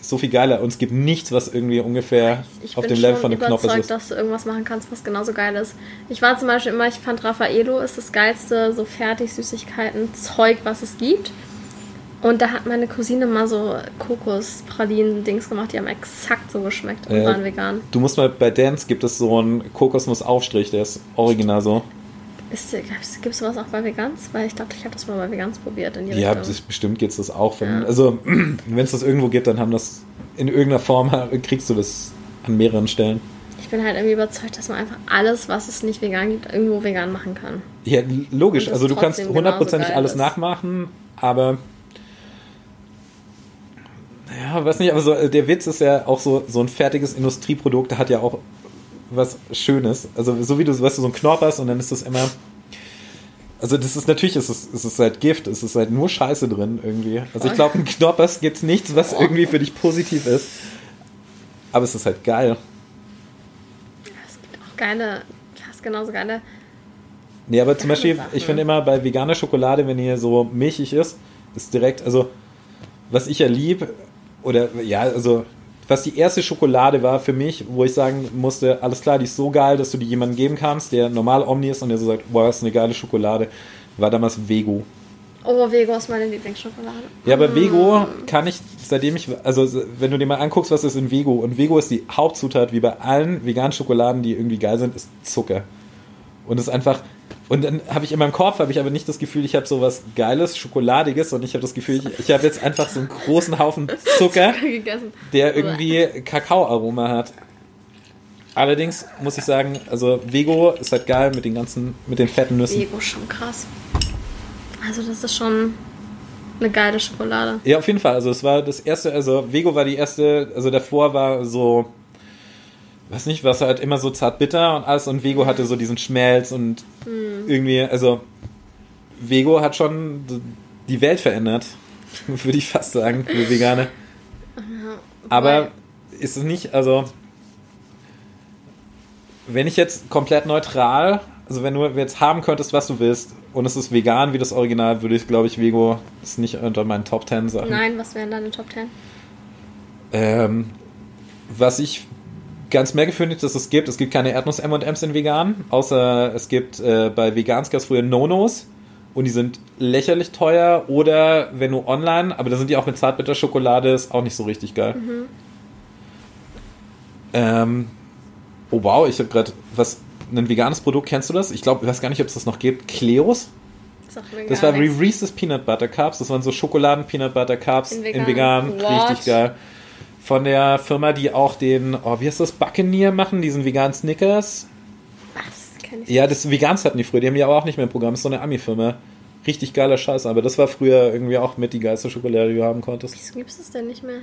so viel geiler und es gibt nichts, was irgendwie ungefähr ich auf dem Level von dem Knoppers ist. Ich bin überzeugt, dass du irgendwas machen kannst, was genauso geil ist. Ich war zum Beispiel immer, ich fand Raffaello ist das geilste so fertig Süßigkeiten-Zeug, was es gibt. Und da hat meine Cousine mal so Kokospralinen-Dings gemacht, die haben exakt so geschmeckt und äh, waren vegan. Du musst mal bei Dance gibt es so einen Kokosnuss-Aufstrich, der ist original so. Gibt es sowas auch bei Vegans? Weil ich dachte, ich habe das mal bei Vegans probiert. Ja, das, bestimmt gibt es das auch. Wenn, ja. Also, wenn es das irgendwo gibt, dann haben das in irgendeiner Form, kriegst du das an mehreren Stellen. Ich bin halt irgendwie überzeugt, dass man einfach alles, was es nicht vegan gibt, irgendwo vegan machen kann. Ja, logisch. Also, du kannst hundertprozentig alles ist. nachmachen, aber ja, weiß nicht, aber so, äh, der Witz ist ja auch so, so ein fertiges Industrieprodukt hat ja auch was Schönes. Also so wie du, weißt du, so ein Knoppers und dann ist das immer. Also das ist natürlich, es ist, es ist halt Gift, es ist halt nur Scheiße drin irgendwie. Also ich glaube, ein Knoppers gibt es nichts, was irgendwie für dich positiv ist. Aber es ist halt geil. es gibt auch geile, fast genauso geile. Nee, aber zum Beispiel, Sachen. ich finde immer bei veganer Schokolade, wenn ihr so milchig ist, ist direkt, also was ich ja lieb, oder ja, also was die erste Schokolade war für mich, wo ich sagen musste, alles klar, die ist so geil, dass du die jemandem geben kannst, der normal Omni ist und der so sagt, boah, das ist eine geile Schokolade, war damals Vego. Oh, Vego ist meine Lieblingsschokolade. Ja, aber Vego mm. kann ich, seitdem ich, also wenn du dir mal anguckst, was ist in Vego, und Vego ist die Hauptzutat, wie bei allen veganen Schokoladen, die irgendwie geil sind, ist Zucker. Und es ist einfach. Und dann habe ich in meinem Kopf, habe ich aber nicht das Gefühl, ich habe so was Geiles, Schokoladiges, und ich habe das Gefühl, ich, ich habe jetzt einfach so einen großen Haufen Zucker, der irgendwie Kakaoaroma hat. Allerdings muss ich sagen, also Vego ist halt geil mit den ganzen, mit den fetten Nüssen. Vego ist schon krass. Also das ist schon eine geile Schokolade. Ja, auf jeden Fall. Also es war das erste, also Vego war die erste, also davor war so, weiß nicht, was halt immer so zart bitter und alles und Vego hatte so diesen Schmelz und mhm. irgendwie, also Vego hat schon die Welt verändert, würde ich fast sagen, für Vegane. Aber ist es nicht, also wenn ich jetzt komplett neutral, also wenn du jetzt haben könntest, was du willst, und es ist vegan wie das Original, würde ich, glaube ich, Vego ist nicht unter meinen Top 10 Sachen. Nein, was wären deine Top 10? Ähm, was ich ganz merkwürdig, dass es gibt, es gibt keine Erdnuss M&M's in vegan, außer es gibt äh, bei Veganskers früher Nonos und die sind lächerlich teuer oder wenn du online, aber da sind die auch mit Zartbitterschokolade, ist auch nicht so richtig geil. Mhm. Ähm, oh wow, ich habe gerade was ein veganes Produkt, kennst du das? Ich glaube, ich weiß gar nicht, ob es das noch gibt. Kleos? Das war wie Reese's Peanut Butter Cups. Das waren so Schokoladen Peanut Butter Cups in vegan. In vegan. Richtig geil. Von der Firma, die auch den, oh, wie heißt das, Buccaneer machen, diesen veganen Snickers. Was? Kenn ich ja, das Vegans hatten die früher. Die haben die aber auch nicht mehr im Programm. Das ist so eine Ami-Firma. Richtig geiler Scheiß. Aber das war früher irgendwie auch mit die geilste Schokolade, die du haben konntest. Wieso gibt es das denn nicht mehr?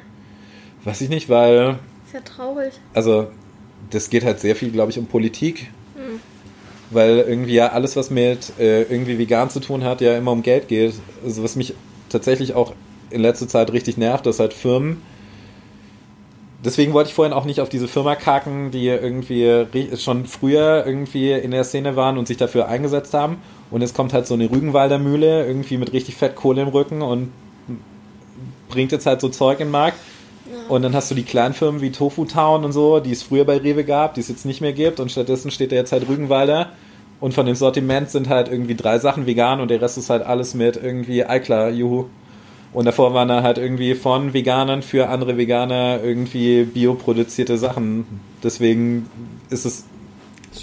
Weiß ich nicht, weil. Ist ja traurig. Also, das geht halt sehr viel, glaube ich, um Politik weil irgendwie ja alles, was mit äh, irgendwie vegan zu tun hat, ja immer um Geld geht. Also was mich tatsächlich auch in letzter Zeit richtig nervt, dass halt Firmen. Deswegen wollte ich vorhin auch nicht auf diese Firma kacken, die irgendwie schon früher irgendwie in der Szene waren und sich dafür eingesetzt haben. Und jetzt kommt halt so eine Rügenwalder Mühle irgendwie mit richtig fett Kohle im Rücken und bringt jetzt halt so Zeug in den Markt. Und dann hast du die kleinen Firmen wie Tofu Town und so, die es früher bei Rewe gab, die es jetzt nicht mehr gibt. Und stattdessen steht da jetzt halt Rügenwalder und von dem Sortiment sind halt irgendwie drei Sachen vegan und der Rest ist halt alles mit irgendwie Eiklar, juhu. Und davor waren da halt irgendwie von Veganern für andere Veganer irgendwie bioproduzierte Sachen. Deswegen ist es.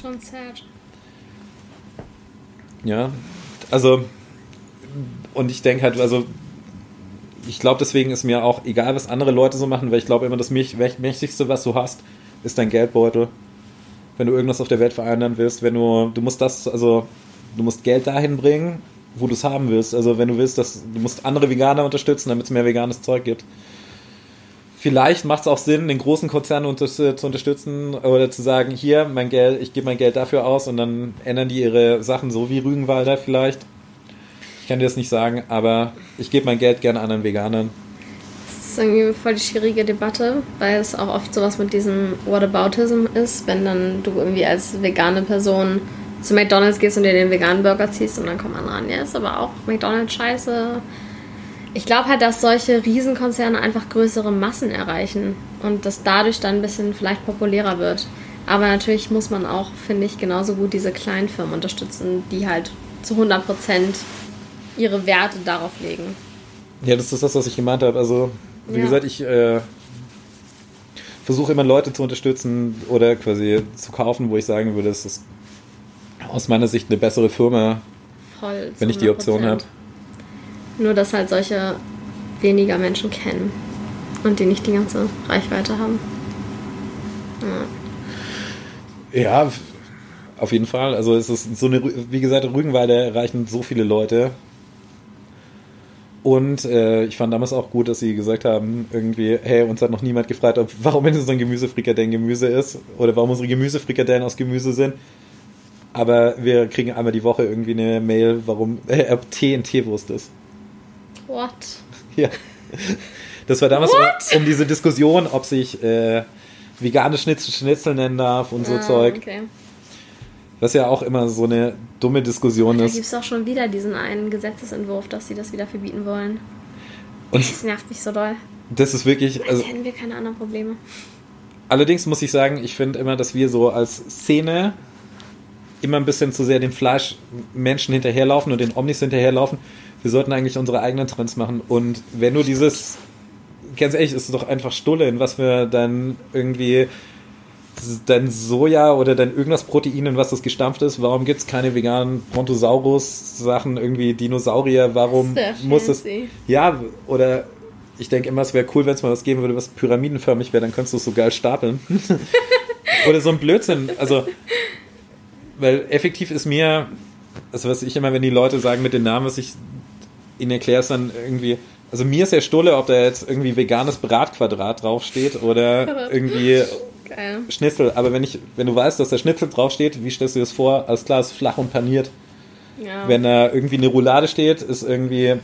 Schon sad. Ja, also. Und ich denke halt, also. Ich glaube, deswegen ist mir auch egal, was andere Leute so machen, weil ich glaube immer, das Mächtigste, was du hast, ist dein Geldbeutel wenn du irgendwas auf der Welt verändern willst, wenn du, du musst das, also du musst Geld dahin bringen, wo du es haben willst. Also wenn du willst, dass du musst andere Veganer unterstützen, damit es mehr veganes Zeug gibt. Vielleicht macht es auch Sinn, den großen Konzern unter zu unterstützen oder zu sagen, hier, mein Geld, ich gebe mein Geld dafür aus und dann ändern die ihre Sachen so wie Rügenwalder vielleicht. Ich kann dir das nicht sagen, aber ich gebe mein Geld gerne anderen Veganern ist irgendwie voll die schwierige Debatte, weil es auch oft sowas mit diesem Whataboutism ist, wenn dann du irgendwie als vegane Person zu McDonalds gehst und dir den veganen Burger ziehst und dann kommt man ran, ja, ist aber auch McDonalds scheiße. Ich glaube halt, dass solche Riesenkonzerne einfach größere Massen erreichen und das dadurch dann ein bisschen vielleicht populärer wird. Aber natürlich muss man auch, finde ich, genauso gut diese kleinen Firmen unterstützen, die halt zu 100% ihre Werte darauf legen. Ja, das ist das, was ich gemeint habe. Also wie ja. gesagt, ich äh, versuche immer Leute zu unterstützen oder quasi zu kaufen, wo ich sagen würde, es ist aus meiner Sicht eine bessere Firma, Voll, wenn ich die Option habe. Nur, dass halt solche weniger Menschen kennen und die nicht die ganze Reichweite haben. Ja. ja auf jeden Fall. Also es ist so eine, wie gesagt, Rügenwalde erreichen so viele Leute und äh, ich fand damals auch gut, dass sie gesagt haben, irgendwie, hey, uns hat noch niemand gefragt, ob, warum in unseren Gemüsefrikadellen Gemüse ist oder warum unsere Gemüsefrikadellen aus Gemüse sind. Aber wir kriegen einmal die Woche irgendwie eine Mail, warum äh, ob Teewurst ist. What? Ja. Das war damals um, um, diese Diskussion, ob sich äh, vegane Schnitzel, Schnitzel nennen darf und so ah, Zeug. Okay. Was ja auch immer so eine dumme Diskussion da ist. Da gibt es auch schon wieder diesen einen Gesetzesentwurf, dass sie das wieder verbieten wollen. Und das nervt mich so doll. Das ist wirklich. Also, hätten wir keine anderen Probleme. Allerdings muss ich sagen, ich finde immer, dass wir so als Szene immer ein bisschen zu sehr den Fleischmenschen hinterherlaufen und den Omnis hinterherlaufen. Wir sollten eigentlich unsere eigenen Trends machen. Und wenn du dieses, ganz ehrlich, ist es doch einfach Stulle, in was wir dann irgendwie dein Soja oder dein irgendwas Protein, in was das gestampft ist, warum gibt es keine veganen Brontosaurus-Sachen, irgendwie Dinosaurier, warum muss es. Ja, oder ich denke immer, es wäre cool, wenn es mal was geben würde, was pyramidenförmig wäre, dann könntest du es so geil stapeln. oder so ein Blödsinn. Also, weil effektiv ist mir, also was ich immer, wenn die Leute sagen mit den Namen, was ich ihnen erkläre, ist dann irgendwie, also mir ist ja Stulle, ob da jetzt irgendwie veganes Bratquadrat draufsteht oder irgendwie Geil. Schnitzel. Aber wenn ich, wenn du weißt, dass da Schnitzel draufsteht, wie stellst du dir das vor? Alles klar, ist flach und paniert. Ja. Wenn da irgendwie eine Roulade steht, ist irgendwie,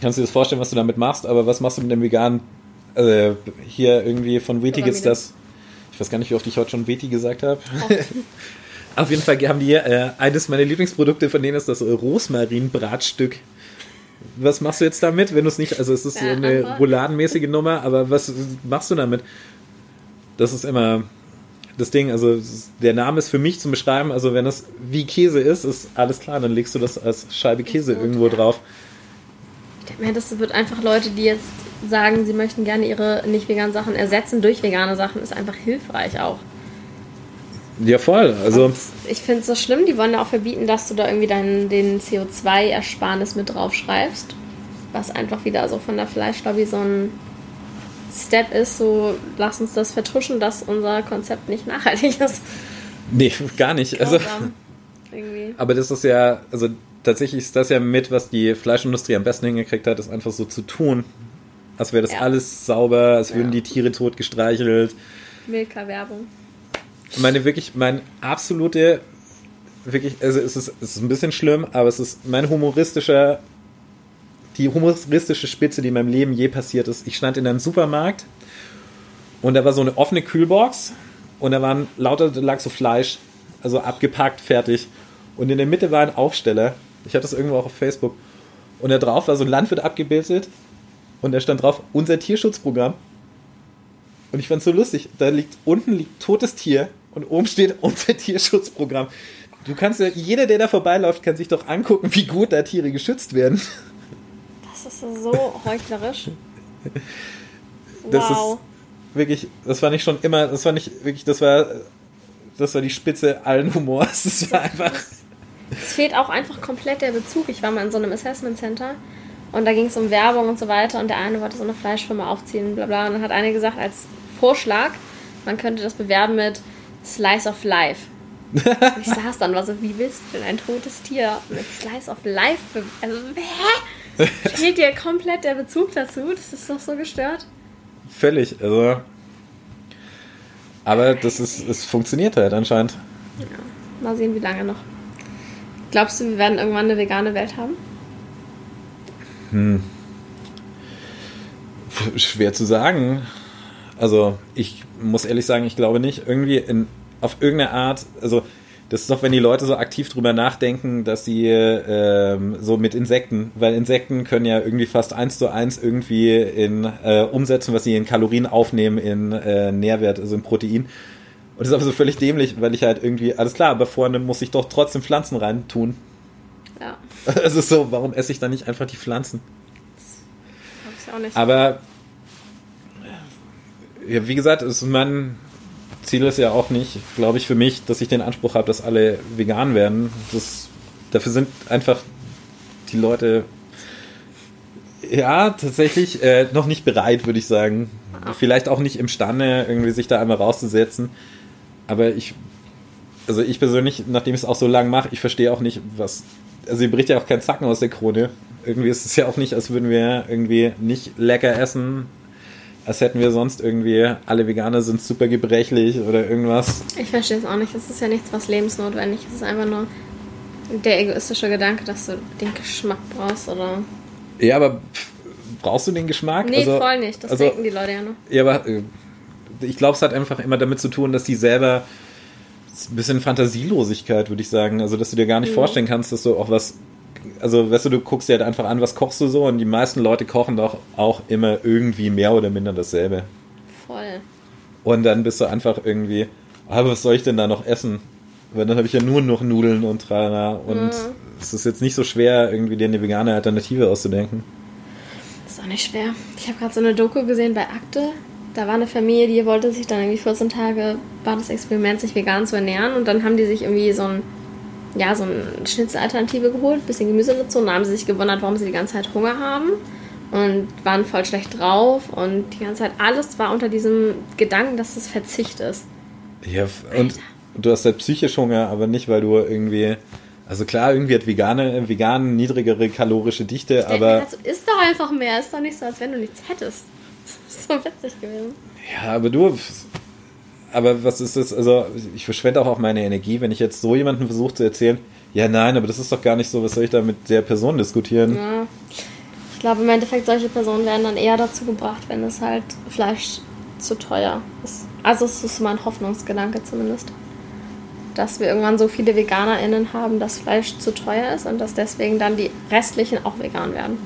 kannst du dir das vorstellen, was du damit machst, aber was machst du mit dem veganen, äh, hier irgendwie von gibt's das, ich weiß gar nicht, wie oft ich heute schon Weti gesagt habe. Auf jeden Fall haben die äh, eines meiner Lieblingsprodukte von denen ist das Rosmarinbratstück. Was machst du jetzt damit, wenn du es nicht, also es ist ja, so eine rouladenmäßige Nummer, aber was machst du damit? Das ist immer das Ding, also der Name ist für mich zum Beschreiben, also wenn das wie Käse ist, ist alles klar, dann legst du das als Scheibe Käse irgendwo drauf. Ich denke mir, das wird einfach Leute, die jetzt sagen, sie möchten gerne ihre nicht veganen Sachen ersetzen durch vegane Sachen, ist einfach hilfreich auch. Ja, voll. Also Und ich finde es so schlimm, die wollen ja auch verbieten, dass du da irgendwie deinen, den CO2-Ersparnis mit draufschreibst. Was einfach wieder so von der Fleischlobby so ein Step ist, so lass uns das vertuschen, dass unser Konzept nicht nachhaltig ist. Nee, gar nicht. Also, aber das ist ja, also tatsächlich ist das ja mit, was die Fleischindustrie am besten hingekriegt hat, ist einfach so zu tun, als wäre das ja. alles sauber, als würden ja. die Tiere tot gestreichelt. Milka-Werbung. Meine wirklich, mein absolute, wirklich, also es ist, es ist ein bisschen schlimm, aber es ist mein humoristischer die humoristische Spitze, die in meinem Leben je passiert ist. Ich stand in einem Supermarkt und da war so eine offene Kühlbox und da waren lauter, da lag so Fleisch, also abgepackt, fertig. Und in der Mitte war ein Aufsteller. Ich hatte das irgendwo auch auf Facebook. Und da drauf war so ein Landwirt abgebildet und da stand drauf, unser Tierschutzprogramm. Und ich fand es so lustig. Da liegt unten liegt totes Tier und oben steht unser Tierschutzprogramm. Du kannst ja, jeder, der da vorbeiläuft, kann sich doch angucken, wie gut da Tiere geschützt werden. Das ist so heuchlerisch. Das wow. ist wirklich, das war nicht schon immer, das war nicht wirklich, das war, das war die Spitze allen Humors. Das war einfach. Es fehlt auch einfach komplett der Bezug. Ich war mal in so einem Assessment Center und da ging es um Werbung und so weiter und der eine wollte so eine Fleischfirma aufziehen, bla bla. Und dann hat eine gesagt, als Vorschlag, man könnte das bewerben mit Slice of Life. ich saß dann, war so, wie willst du denn ein totes Tier mit Slice of Life? Also, hä? Fehlt dir komplett der Bezug dazu? Das ist doch so gestört. Völlig, also. Aber das ist, es funktioniert halt anscheinend. Ja, mal sehen, wie lange noch. Glaubst du, wir werden irgendwann eine vegane Welt haben? Hm. Schwer zu sagen. Also, ich muss ehrlich sagen, ich glaube nicht. Irgendwie in, auf irgendeine Art, also das ist doch, wenn die Leute so aktiv drüber nachdenken, dass sie ähm, so mit Insekten, weil Insekten können ja irgendwie fast eins zu eins irgendwie in äh, umsetzen, was sie in Kalorien aufnehmen, in äh, Nährwert, also in Protein. Und das ist aber so völlig dämlich, weil ich halt irgendwie, alles klar, aber vorne muss ich doch trotzdem Pflanzen reintun. Ja. Also so, warum esse ich dann nicht einfach die Pflanzen? Das ich auch nicht. Aber ja, wie gesagt, es ist mein Ziel ist ja auch nicht, glaube ich, für mich, dass ich den Anspruch habe, dass alle vegan werden. Das, dafür sind einfach die Leute ja tatsächlich äh, noch nicht bereit, würde ich sagen. Vielleicht auch nicht imstande, irgendwie sich da einmal rauszusetzen. Aber ich, also ich persönlich, nachdem ich es auch so lange mache, ich verstehe auch nicht, was. Also, ihr bricht ja auch kein Zacken aus der Krone. Irgendwie ist es ja auch nicht, als würden wir irgendwie nicht lecker essen, als hätten wir sonst irgendwie, alle Veganer sind super gebrechlich oder irgendwas. Ich verstehe es auch nicht. Es ist ja nichts, was lebensnotwendig ist. Es ist einfach nur der egoistische Gedanke, dass du den Geschmack brauchst oder. Ja, aber brauchst du den Geschmack? Nee, also, voll nicht. Das also, denken die Leute ja noch. Ja, aber äh, ich glaube, es hat einfach immer damit zu tun, dass die selber ein bisschen Fantasielosigkeit, würde ich sagen. Also, dass du dir gar nicht mhm. vorstellen kannst, dass du auch was also weißt du, du guckst dir halt einfach an, was kochst du so und die meisten Leute kochen doch auch immer irgendwie mehr oder minder dasselbe. Voll. Und dann bist du einfach irgendwie, aber was soll ich denn da noch essen? Weil dann habe ich ja nur noch Nudeln und tralala und mhm. es ist jetzt nicht so schwer, irgendwie dir eine vegane Alternative auszudenken. Das ist auch nicht schwer. Ich habe gerade so eine Doku gesehen bei Akte Da war eine Familie, die wollte sich dann irgendwie 14 Tage, war das Experiment, sich vegan zu ernähren. Und dann haben die sich irgendwie so ein, ja, so eine Schnitzelalternative geholt, ein bisschen Gemüse dazu. Und dann haben sie sich gewundert, warum sie die ganze Zeit Hunger haben. Und waren voll schlecht drauf. Und die ganze Zeit, alles war unter diesem Gedanken, dass es Verzicht ist. Ja, und Alter. du hast halt psychisch Hunger, aber nicht, weil du irgendwie also klar, irgendwie hat vegane, vegan niedrigere kalorische Dichte, ich aber. Also isst doch einfach mehr, ist doch nicht so, als wenn du nichts hättest. Das ist so witzig gewesen. Ja, aber du. Aber was ist das? Also, ich verschwende auch, auch meine Energie, wenn ich jetzt so jemandem versuche zu erzählen, ja, nein, aber das ist doch gar nicht so, was soll ich da mit der Person diskutieren? Ja. Ich glaube, im Endeffekt, solche Personen werden dann eher dazu gebracht, wenn es halt Fleisch zu teuer ist. Also, es ist mein Hoffnungsgedanke zumindest dass wir irgendwann so viele VeganerInnen haben, dass Fleisch zu teuer ist und dass deswegen dann die restlichen auch vegan werden.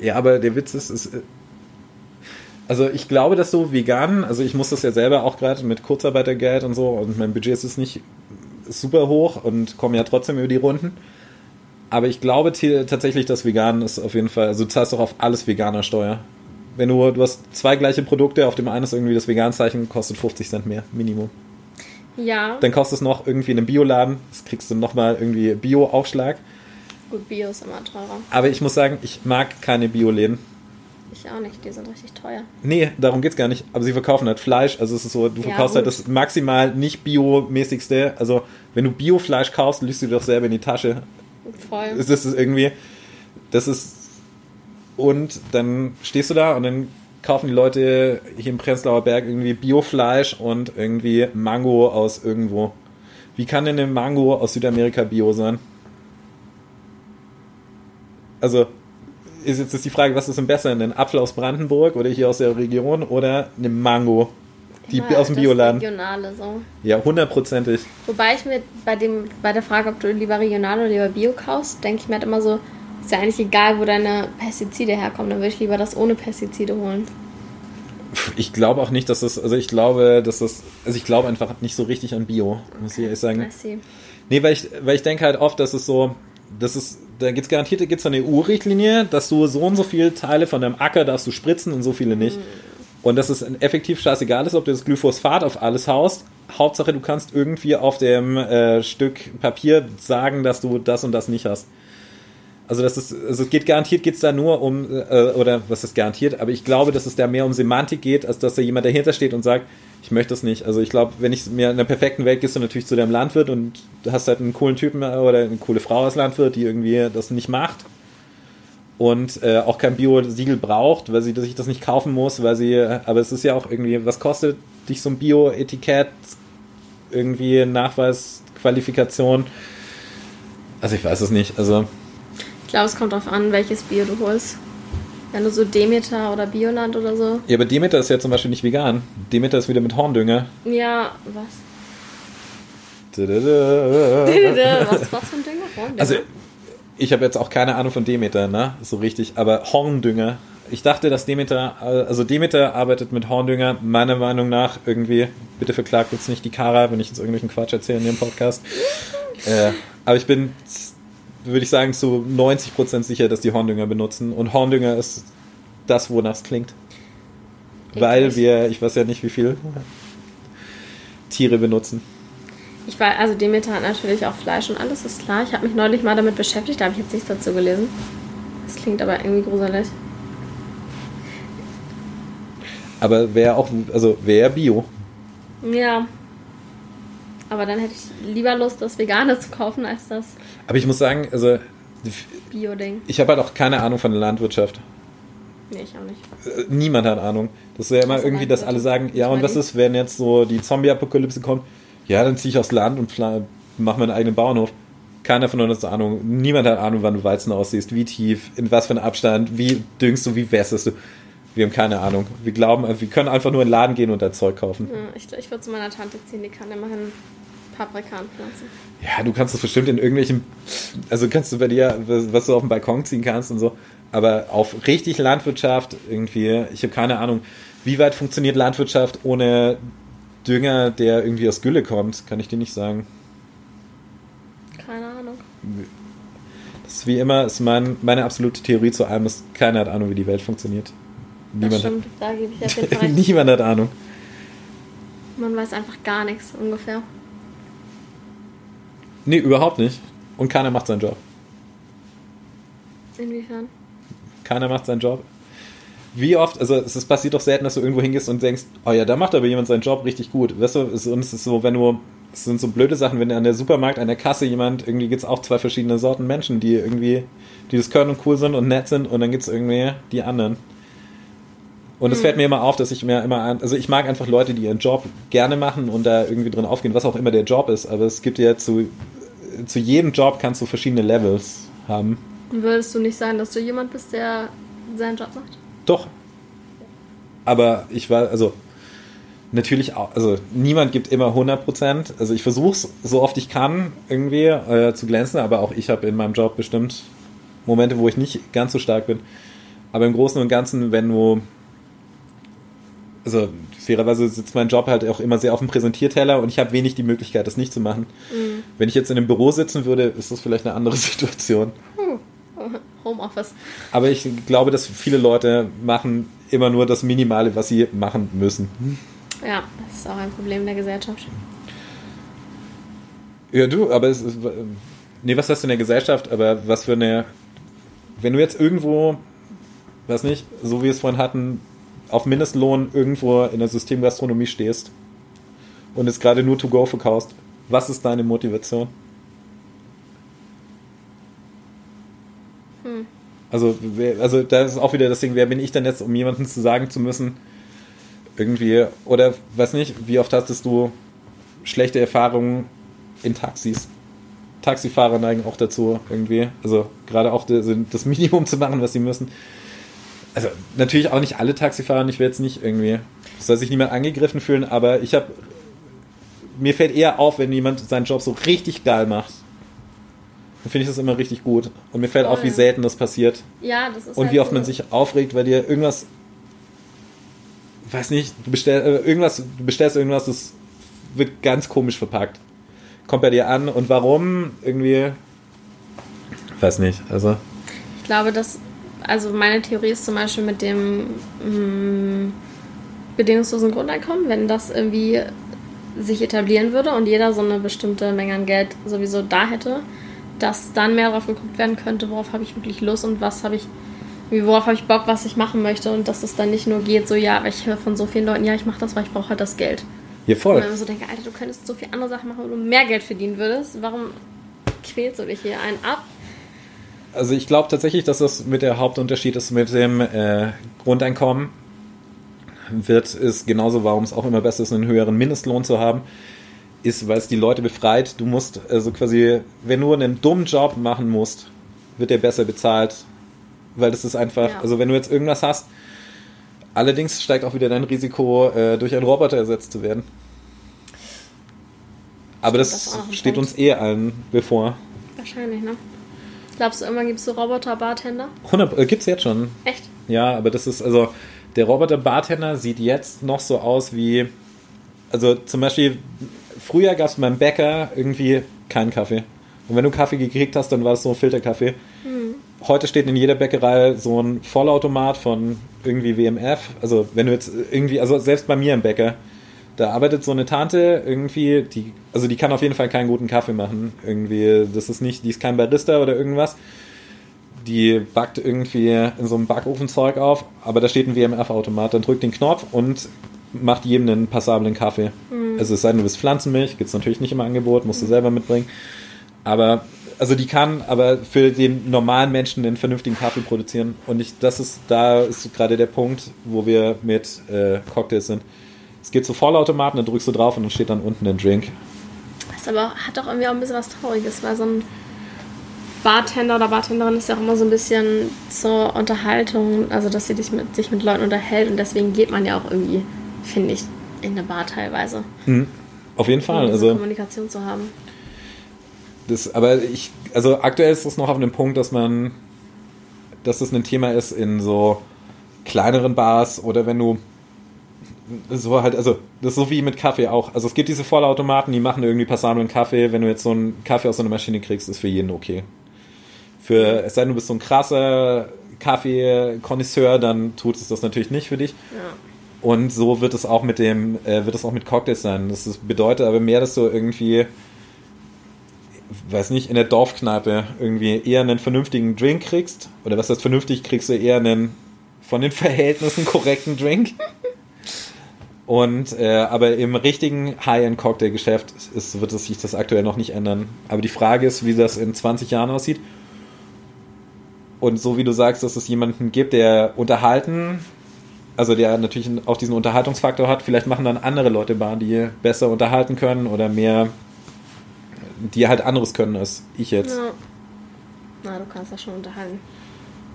Ja, aber der Witz ist, ist also ich glaube, dass so vegan, also ich muss das ja selber auch gerade mit Kurzarbeitergeld und so und mein Budget ist es nicht super hoch und komme ja trotzdem über die Runden. Aber ich glaube tatsächlich, dass vegan ist auf jeden Fall, also du zahlst doch auf alles veganer Steuer. Wenn du, du hast zwei gleiche Produkte, auf dem einen ist irgendwie das Veganzeichen, kostet 50 Cent mehr, Minimum. Ja. Dann kostet es noch irgendwie in einem Bioladen, das kriegst du nochmal irgendwie Bio-Aufschlag. Gut, Bio ist immer teurer. Aber ich muss sagen, ich mag keine Bioläden. Ich auch nicht, die sind richtig teuer. Nee, darum geht's gar nicht. Aber sie verkaufen halt Fleisch. Also es ist so, du ja, verkaufst halt gut. halt das maximal nicht biomäßigste. Also wenn du Biofleisch kaufst, lügst du dir doch selber in die Tasche. Voll. Das ist irgendwie, das ist, und dann stehst du da und dann kaufen die Leute hier im Prenzlauer Berg irgendwie Biofleisch und irgendwie Mango aus irgendwo. Wie kann denn eine Mango aus Südamerika Bio sein? Also, ist jetzt die Frage, was ist denn besser? Ein Apfel aus Brandenburg oder hier aus der Region oder eine Mango? Die Immer aus dem Bioladen. Regionale so. Ja, hundertprozentig. Wobei ich mir bei, dem, bei der Frage, ob du lieber regional oder lieber Bio kaufst, denke ich mir halt immer so, ist ja eigentlich egal, wo deine Pestizide herkommen. Dann würde ich lieber das ohne Pestizide holen. Ich glaube auch nicht, dass das, also ich glaube, dass das, also ich glaube einfach nicht so richtig an Bio, muss okay. ich ehrlich sagen. Nee, weil ich, weil ich denke halt oft, dass es so, das ist, da gibt es garantiert gibt's eine EU-Richtlinie, dass du so und so viele Teile von deinem Acker darfst du spritzen und so viele nicht. Mhm. Und dass es effektiv scheißegal ist, ob du das Glyphosphat auf alles haust. Hauptsache, du kannst irgendwie auf dem äh, Stück Papier sagen, dass du das und das nicht hast. Also das ist, also es geht garantiert geht es da nur um, äh, oder was ist garantiert, aber ich glaube, dass es da mehr um Semantik geht, als dass da jemand dahinter steht und sagt, ich möchte das nicht. Also ich glaube, wenn ich mir in einer perfekten Welt gehst du natürlich zu deinem Landwirt und du hast halt einen coolen Typen oder eine coole Frau als Landwirt, die irgendwie das nicht macht und äh, auch kein Bio-Siegel braucht, weil sie sich das nicht kaufen muss, weil sie, aber es ist ja auch irgendwie, was kostet dich so ein Bio-Etikett, irgendwie Nachweis, Qualifikation? Also ich weiß es nicht, also glaube, es kommt darauf an, welches Bier du holst. Wenn du so Demeter oder Bioland oder so. Ja, aber Demeter ist ja zum Beispiel nicht vegan. Demeter ist wieder mit Horndünger. Ja, was? was, was für ein Dünger? Horndünger? Also, ich habe jetzt auch keine Ahnung von Demeter, ne? So richtig, aber Horndünger. Ich dachte, dass Demeter, also Demeter arbeitet mit Horndünger, meiner Meinung nach irgendwie. Bitte verklagt jetzt nicht die Kara, wenn ich jetzt irgendwelchen Quatsch erzähle in ihrem Podcast. äh, aber ich bin würde ich sagen, zu 90% sicher, dass die Horndünger benutzen. Und Horndünger ist das, wonach es klingt. Ich Weil weiß. wir, ich weiß ja nicht, wie viel Tiere benutzen. Ich war, also Demeter hat natürlich auch Fleisch und alles, ist klar. Ich habe mich neulich mal damit beschäftigt, da habe ich jetzt nichts dazu gelesen. Das klingt aber irgendwie gruselig. Aber wäre auch, also wäre Bio. Ja, aber dann hätte ich lieber Lust, das Vegane zu kaufen, als das. Aber ich muss sagen, also. Bio-Ding. Ich habe halt auch keine Ahnung von der Landwirtschaft. Nee, ich auch nicht. Äh, niemand hat Ahnung. Das ist ja immer also irgendwie, dass alle sagen, ja, und was ist, wenn jetzt so die Zombie-Apokalypse kommt? Ja, dann ziehe ich aufs Land und mache meinen eigenen Bauernhof. Keiner von uns hat Ahnung. Niemand hat Ahnung, wann du Weizen aussiehst, wie tief, in was für einem Abstand, wie düngst du, wie wässerst du. Wir haben keine Ahnung. Wir glauben, wir können einfach nur in den Laden gehen und da Zeug kaufen. Ja, ich, ich würde zu meiner Tante ziehen, die kann immerhin Paprika anpflanzen. Ja, du kannst das bestimmt in irgendwelchen, also kannst du bei dir, was du auf dem Balkon ziehen kannst und so, aber auf richtig Landwirtschaft irgendwie, ich habe keine Ahnung, wie weit funktioniert Landwirtschaft ohne Dünger, der irgendwie aus Gülle kommt, kann ich dir nicht sagen. Keine Ahnung. Das ist wie immer, ist mein, meine absolute Theorie zu allem, ist keiner hat Ahnung, wie die Welt funktioniert. Niemand, stimmt, hat, da gebe ich auf jeden Fall Niemand hat Ahnung. Man weiß einfach gar nichts ungefähr. Nee, überhaupt nicht. Und keiner macht seinen Job. Inwiefern? Keiner macht seinen Job. Wie oft, also es passiert doch selten, dass du irgendwo hingehst und denkst, oh ja, da macht aber jemand seinen Job richtig gut. Weißt du, es, und es ist so, wenn du, es sind so blöde Sachen, wenn an der Supermarkt, an der Kasse jemand, irgendwie gibt es auch zwei verschiedene Sorten Menschen, die irgendwie, die das können und cool sind und nett sind und dann gibt es irgendwie die anderen. Und es fällt mir immer auf, dass ich mir immer, also ich mag einfach Leute, die ihren Job gerne machen und da irgendwie drin aufgehen, was auch immer der Job ist. Aber es gibt ja zu, zu jedem Job kannst du verschiedene Levels haben. Würdest du nicht sagen, dass du jemand bist, der seinen Job macht? Doch. Aber ich war, also natürlich auch, also niemand gibt immer 100 Prozent. Also ich versuche es so oft ich kann irgendwie äh, zu glänzen, aber auch ich habe in meinem Job bestimmt Momente, wo ich nicht ganz so stark bin. Aber im Großen und Ganzen, wenn du also fairerweise sitzt mein Job halt auch immer sehr auf dem Präsentierteller und ich habe wenig die Möglichkeit, das nicht zu machen. Mhm. Wenn ich jetzt in einem Büro sitzen würde, ist das vielleicht eine andere Situation. Hm. Homeoffice. Aber ich glaube, dass viele Leute machen immer nur das Minimale, was sie machen müssen. Ja, das ist auch ein Problem der Gesellschaft. Ja, du, aber es ist. Nee, was hast du in der Gesellschaft? Aber was für eine. Wenn du jetzt irgendwo, weiß nicht, so wie wir es vorhin hatten, auf Mindestlohn irgendwo in der Systemgastronomie stehst und es gerade nur to go verkaufst, was ist deine Motivation? Hm. Also, also da ist auch wieder das Ding, wer bin ich denn jetzt, um jemandem zu sagen zu müssen, irgendwie, oder weiß nicht, wie oft hattest du schlechte Erfahrungen in Taxis? Taxifahrer neigen auch dazu, irgendwie, also gerade auch das Minimum zu machen, was sie müssen also natürlich auch nicht alle Taxifahrer, ich will jetzt nicht irgendwie, es soll sich niemand angegriffen fühlen, aber ich habe, mir fällt eher auf, wenn jemand seinen Job so richtig geil macht. Dann finde ich das immer richtig gut. Und mir fällt oh, auf, wie selten das passiert. Ja, das ist Und halt wie oft so. man sich aufregt, weil dir irgendwas, weiß nicht, du bestellst, äh, irgendwas, du bestellst irgendwas, das wird ganz komisch verpackt. Kommt bei dir an und warum irgendwie, weiß nicht, also. Ich glaube, dass also meine Theorie ist zum Beispiel mit dem mh, mm, bedingungslosen Grundeinkommen, wenn das irgendwie sich etablieren würde und jeder so eine bestimmte Menge an Geld sowieso da hätte, dass dann mehr darauf geguckt werden könnte, worauf habe ich wirklich Lust und was habe ich, worauf habe ich Bock, was ich machen möchte und dass es dann nicht nur geht, so ja, ich höre von so vielen Leuten, ja, ich mache das, weil ich brauche halt das Geld. Ja, voll. Und wenn man so denke, Alter, du könntest so viele andere Sachen machen, wo du mehr Geld verdienen würdest, warum quälst du dich hier einen ab? Also ich glaube tatsächlich, dass das mit der Hauptunterschied ist mit dem äh, Grundeinkommen. Wird ist genauso, warum es auch immer besser ist, einen höheren Mindestlohn zu haben, ist, weil es die Leute befreit. Du musst also quasi, wenn du einen dummen Job machen musst, wird der besser bezahlt, weil das ist einfach, ja. also wenn du jetzt irgendwas hast, allerdings steigt auch wieder dein Risiko, äh, durch einen Roboter ersetzt zu werden. Aber das, das steht uns eh allen bevor. Wahrscheinlich, ne? Glaubst du, irgendwann gibt es so Roboter-Bartender? 100, äh, gibt es jetzt schon. Echt? Ja, aber das ist, also, der Roboter-Bartender sieht jetzt noch so aus wie, also zum Beispiel, früher gab es beim Bäcker irgendwie keinen Kaffee. Und wenn du Kaffee gekriegt hast, dann war das so ein Filterkaffee. Mhm. Heute steht in jeder Bäckerei so ein Vollautomat von irgendwie WMF. Also wenn du jetzt irgendwie, also selbst bei mir im Bäcker, da arbeitet so eine Tante irgendwie, die, also die kann auf jeden Fall keinen guten Kaffee machen. Irgendwie, das ist nicht, die ist kein Barista oder irgendwas. Die backt irgendwie in so einem Backofenzeug auf, aber da steht ein WMF-Automat. Dann drückt den Knopf und macht jedem einen passablen Kaffee. Mhm. Also es sei denn, du bist Pflanzenmilch, gibt es natürlich nicht im Angebot, musst du selber mitbringen. Aber also die kann aber für den normalen Menschen einen vernünftigen Kaffee produzieren. Und ich, das ist, da ist gerade der Punkt, wo wir mit äh, Cocktails sind. Es geht zu Vollautomaten, dann drückst du drauf und dann steht dann unten ein Drink. Das aber hat doch irgendwie auch ein bisschen was Trauriges, weil so ein Bartender oder Bartenderin ist ja auch immer so ein bisschen zur Unterhaltung, also dass sie sich mit, sich mit Leuten unterhält und deswegen geht man ja auch irgendwie, finde ich, in eine Bar teilweise. Mhm. Auf jeden Fall. Um also Kommunikation zu haben. Das, aber ich, also aktuell ist es noch auf einem Punkt, dass man, dass das ein Thema ist in so kleineren Bars oder wenn du so halt, also das ist so wie mit Kaffee auch. Also es gibt diese Vollautomaten, die machen irgendwie passablen Kaffee. Wenn du jetzt so einen Kaffee aus so einer Maschine kriegst, ist für jeden okay. Für, es sei denn, du bist so ein krasser Kaffee-Konnoisseur, dann tut es das natürlich nicht für dich. Ja. Und so wird es auch mit dem, äh, wird es auch mit Cocktails sein. Das ist, bedeutet aber mehr, dass du irgendwie, weiß nicht, in der Dorfkneipe irgendwie eher einen vernünftigen Drink kriegst. Oder was heißt vernünftig, kriegst du eher einen von den Verhältnissen korrekten Drink. Und äh, aber im richtigen High-End-Cocktail-Geschäft wird es sich das aktuell noch nicht ändern. Aber die Frage ist, wie das in 20 Jahren aussieht. Und so wie du sagst, dass es jemanden gibt, der unterhalten, also der natürlich auch diesen Unterhaltungsfaktor hat, vielleicht machen dann andere Leute Bar, die besser unterhalten können oder mehr, die halt anderes können als ich jetzt. Ja. Na, du kannst das schon unterhalten.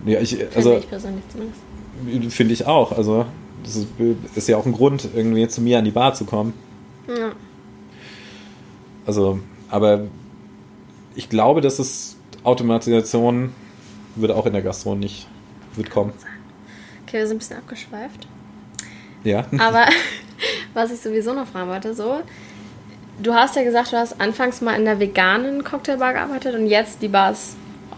Ja, ich, also. ich persönlich zumindest. Finde ich auch. Also, das ist, ist, ja auch ein Grund, irgendwie zu mir an die Bar zu kommen. Ja. Also, aber ich glaube, dass es Automatisation wird auch in der Gastro nicht wird kommen. Okay, wir sind ein bisschen abgeschweift. Ja. Aber was ich sowieso noch fragen wollte, so, du hast ja gesagt, du hast anfangs mal in der veganen Cocktailbar gearbeitet und jetzt die Bar ist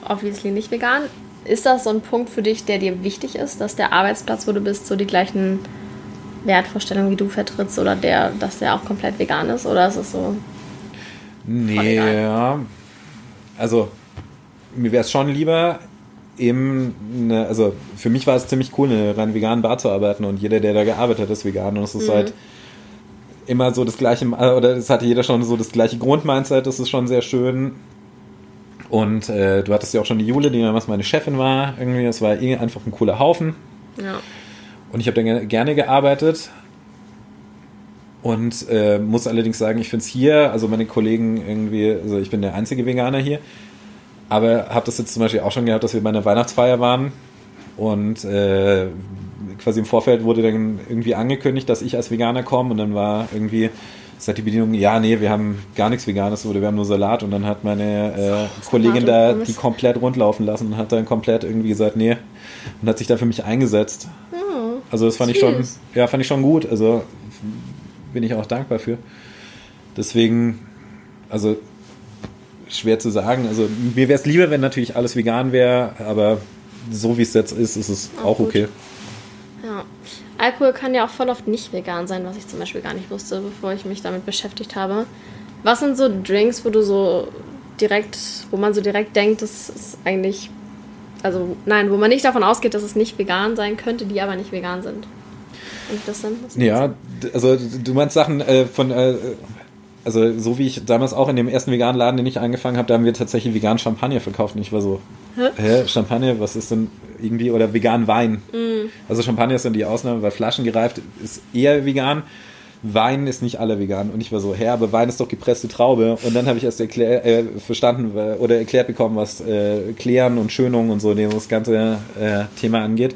obviously nicht vegan. Ist das so ein Punkt für dich, der dir wichtig ist, dass der Arbeitsplatz, wo du bist, so die gleichen Wertvorstellungen wie du vertrittst oder der, dass der auch komplett vegan ist? Oder ist es so? Nee, ja. Also, mir wäre es schon lieber, eben, eine, also für mich war es ziemlich cool, in einer rein veganen Bar zu arbeiten und jeder, der da gearbeitet hat, ist vegan und es ist mhm. halt immer so das gleiche, oder es hatte jeder schon so das gleiche Grundmindset, das ist schon sehr schön. Und äh, du hattest ja auch schon die Jule, die damals meine Chefin war, irgendwie, das war eh einfach ein cooler Haufen. Ja. Und ich habe dann gerne gearbeitet. Und äh, muss allerdings sagen, ich finde es hier, also meine Kollegen irgendwie, also ich bin der einzige Veganer hier, aber habe das jetzt zum Beispiel auch schon gehabt, dass wir bei einer Weihnachtsfeier waren und äh, quasi im Vorfeld wurde dann irgendwie angekündigt, dass ich als Veganer komme und dann war irgendwie seit die Bedienung, ja, nee, wir haben gar nichts Veganes oder wir haben nur Salat und dann hat meine äh, Kollegin da die komplett rundlaufen lassen und hat dann komplett irgendwie gesagt, nee und hat sich da für mich eingesetzt. Oh, also das fand süß. ich schon, ja, fand ich schon gut, also bin ich auch dankbar für. Deswegen, also schwer zu sagen. Also mir wäre es lieber, wenn natürlich alles vegan wäre, aber so wie es jetzt ist, ist es auch, auch okay. Ja. Alkohol kann ja auch voll oft nicht vegan sein, was ich zum Beispiel gar nicht wusste, bevor ich mich damit beschäftigt habe. Was sind so Drinks, wo du so direkt, wo man so direkt denkt, das ist eigentlich, also nein, wo man nicht davon ausgeht, dass es nicht vegan sein könnte, die aber nicht vegan sind? Und das sind? Ja, also du meinst Sachen äh, von äh, also so wie ich damals auch in dem ersten veganen Laden, den ich angefangen habe, da haben wir tatsächlich veganen Champagner verkauft und ich war so, hä, hä Champagner, was ist denn irgendwie, oder vegan Wein. Mm. Also Champagner ist dann die Ausnahme, weil Flaschen gereift ist eher vegan. Wein ist nicht alle vegan. Und ich war so, hä, aber Wein ist doch gepresste Traube. Und dann habe ich erst erklär, äh, verstanden oder erklärt bekommen, was äh, Klären und Schönung und so das ganze äh, Thema angeht.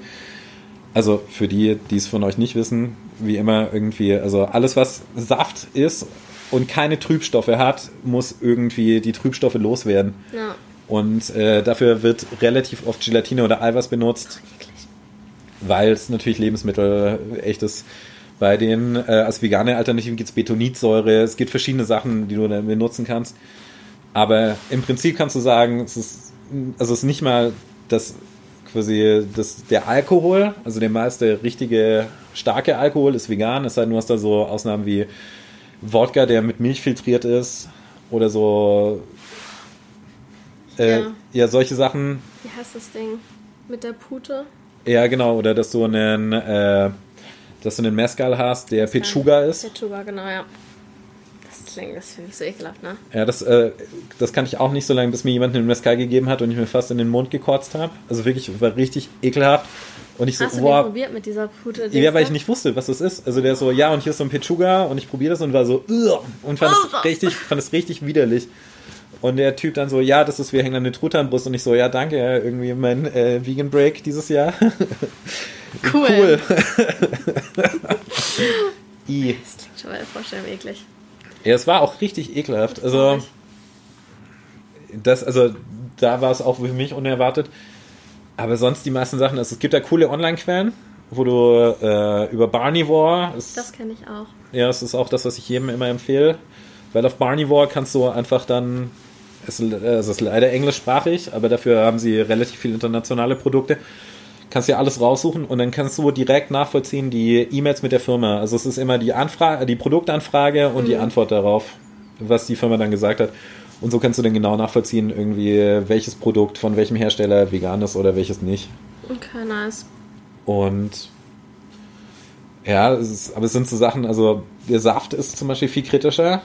Also für die, die es von euch nicht wissen, wie immer irgendwie, also alles, was Saft ist und keine Trübstoffe hat, muss irgendwie die Trübstoffe loswerden. Ja. Und äh, dafür wird relativ oft Gelatine oder Eiweiß benutzt, weil es natürlich Lebensmittel echt ist. Bei den äh, als vegane Alternativen gibt es Betonitsäure, es gibt verschiedene Sachen, die du dann benutzen kannst. Aber im Prinzip kannst du sagen, es ist, also es ist nicht mal das quasi das, der Alkohol, also der meiste richtige starke Alkohol ist vegan, es sei denn, du hast da so Ausnahmen wie Wodka, der mit Milch filtriert ist oder so. Äh, ja. ja, solche Sachen. Wie heißt das Ding? Mit der Pute? Ja, genau. Oder dass du einen, äh, dass du einen Mezcal hast, der Pichuga ist. Pichuga, genau, ja. Das klingt, das finde ich so ekelhaft, ne? Ja, das, äh, das kann ich auch nicht so lange, bis mir jemand einen Mezcal gegeben hat und ich mir fast in den Mund gekotzt habe. Also wirklich, war richtig ekelhaft. Und ich so, Hast du boah, den probiert mit dieser Pute? Ja, weil ich nicht wusste, was das ist. Also der so, ja, und hier ist so ein Pechuga und ich probiere das und war so, und fand es richtig, fand es richtig widerlich. Und der Typ dann so, ja, das ist, wir hängen an der Truthahnbrust. Und ich so, ja, danke, irgendwie mein äh, Vegan Break dieses Jahr. Cool. cool. I. Das klingt schon mal vorstellen eklig. Ja, es war auch richtig ekelhaft. Also, das, also, da war es auch für mich unerwartet. Aber sonst die meisten Sachen, also es gibt da coole Online-Quellen, wo du äh, über Barnivore. Ist, das kenne ich auch. Ja, das ist auch das, was ich jedem immer empfehle. Weil auf Barnivore kannst du einfach dann. Es, es ist leider englischsprachig, aber dafür haben sie relativ viele internationale Produkte. Kannst ja alles raussuchen und dann kannst du direkt nachvollziehen die E-Mails mit der Firma. Also es ist immer die Anfrage, die Produktanfrage und mhm. die Antwort darauf, was die Firma dann gesagt hat. Und so kannst du dann genau nachvollziehen, irgendwie, welches Produkt von welchem Hersteller vegan ist oder welches nicht. Okay, nice. Und ja, es ist, aber es sind so Sachen, also der Saft ist zum Beispiel viel kritischer.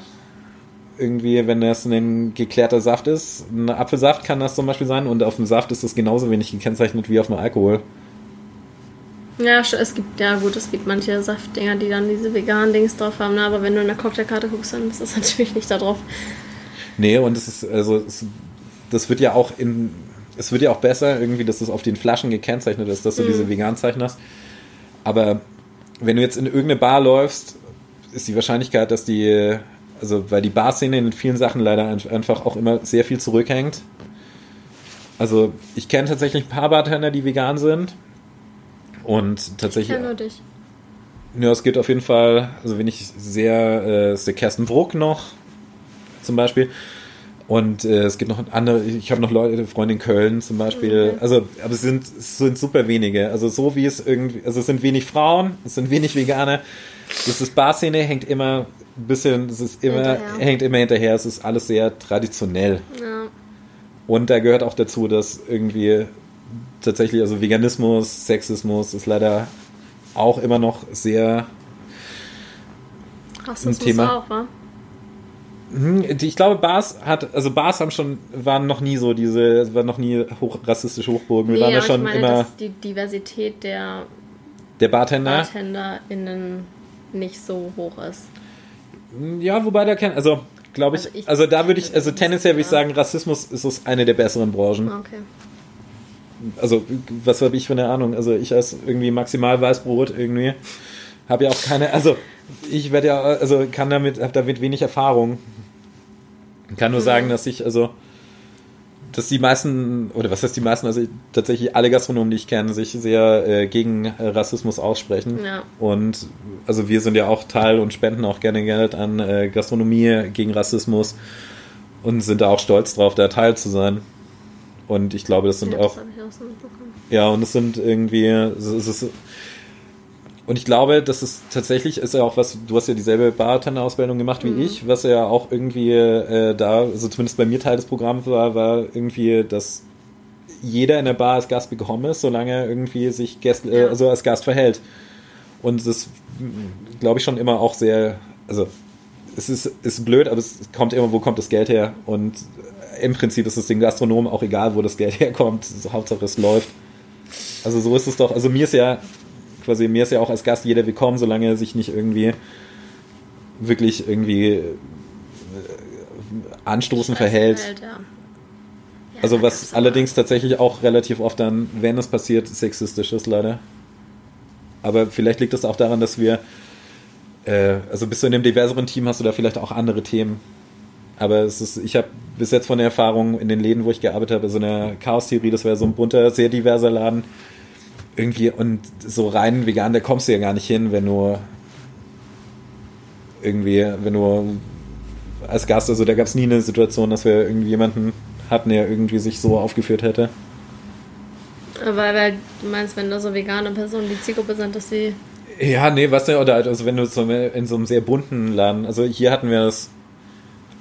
Irgendwie, wenn das ein geklärter Saft ist, ein Apfelsaft kann das zum Beispiel sein und auf dem Saft ist das genauso wenig gekennzeichnet wie auf dem Alkohol. Ja, es gibt, ja gut, es gibt manche Saftdinger, die dann diese veganen Dings drauf haben, ne? aber wenn du in der Cocktailkarte guckst, dann ist das natürlich nicht da drauf. Nee, und es ist, also, es, das wird ja auch in, es wird ja auch besser, irgendwie, dass es auf den Flaschen gekennzeichnet ist, dass du mm. diese Vegan-Zeichen hast. Aber wenn du jetzt in irgendeine Bar läufst, ist die Wahrscheinlichkeit, dass die, also weil die Barszene in vielen Sachen leider einfach auch immer sehr viel zurückhängt. Also ich kenne tatsächlich ein paar Bartender, die vegan sind. Und tatsächlich. Ich nur dich. Ja, es gibt auf jeden Fall, also wenn ich sehr, äh, ist der Kersten Bruck noch zum Beispiel. Und äh, es gibt noch andere, ich habe noch Leute, Freunde in Köln zum Beispiel. Mhm. Also, aber es sind, es sind super wenige. Also so wie es irgendwie, also es sind wenig Frauen, es sind wenig Veganer. Das ist Barszene hängt immer ein bisschen, es ist immer, hinterher. hängt immer hinterher. Es ist alles sehr traditionell. Ja. Und da gehört auch dazu, dass irgendwie tatsächlich, also Veganismus, Sexismus ist leider auch immer noch sehr Rassismus ein Thema. auch, wa? Hm, ich glaube, Bars hat, also Bars haben schon, waren noch nie so diese, waren noch nie hoch, rassistische Hochburgen. Wir nee, waren ja schon ich meine, immer. Dass die Diversität der, der Bartender. BartenderInnen nicht so hoch ist. Ja, wobei da kennt, also glaube ich, also, ich, also da würde ich, also tendenziell würde ich sagen, Rassismus ist es eine der besseren Branchen. Okay. Also, was habe ich für eine Ahnung? Also, ich als irgendwie maximal Weißbrot irgendwie habe ja auch keine, also ich werde ja, also kann damit, habe damit wenig Erfahrung. Kann nur sagen, dass ich, also, dass die meisten, oder was heißt die meisten, also tatsächlich alle Gastronomen, die ich kenne, sich sehr äh, gegen Rassismus aussprechen. Ja. Und also wir sind ja auch Teil und spenden auch gerne Geld an äh, Gastronomie gegen Rassismus und sind da auch stolz drauf, da Teil zu sein. Und ich glaube, das sind ja, auch. Das ja, und es sind irgendwie, es ist, und ich glaube, das ist tatsächlich, ist ja auch was, du hast ja dieselbe Bartender-Ausbildung gemacht wie mhm. ich, was ja auch irgendwie äh, da, also zumindest bei mir Teil des Programms war, war irgendwie, dass jeder in der Bar als Gast bekommen ist, solange er irgendwie sich Gäste, äh, also als Gast verhält. Und das glaube ich schon immer auch sehr, also es ist, ist blöd, aber es kommt immer, wo kommt das Geld her? Und im Prinzip ist es den Gastronomen auch egal, wo das Geld herkommt. Hauptsache es läuft. Also so ist es doch. Also mir ist ja quasi, mir ist ja auch als Gast jeder willkommen, solange er sich nicht irgendwie wirklich irgendwie äh, anstoßend verhält. verhält ja. Ja, also was allerdings tatsächlich auch relativ oft dann, wenn es passiert, sexistisch ist leider. Aber vielleicht liegt es auch daran, dass wir, äh, also bist du in einem diverseren Team, hast du da vielleicht auch andere Themen. Aber es ist, ich habe bis jetzt von der Erfahrung in den Läden, wo ich gearbeitet habe, so eine Chaos-Theorie, das wäre so ein bunter, sehr diverser Laden irgendwie und so rein vegan, da kommst du ja gar nicht hin, wenn du irgendwie, wenn du als Gast, also da gab es nie eine Situation, dass wir irgendwie jemanden hatten, der irgendwie sich so aufgeführt hätte. Aber weil du meinst, wenn da so vegane Personen die Zielgruppe sind, dass sie. Ja, nee, was denn, oder also wenn du so in so einem sehr bunten Laden, also hier hatten wir das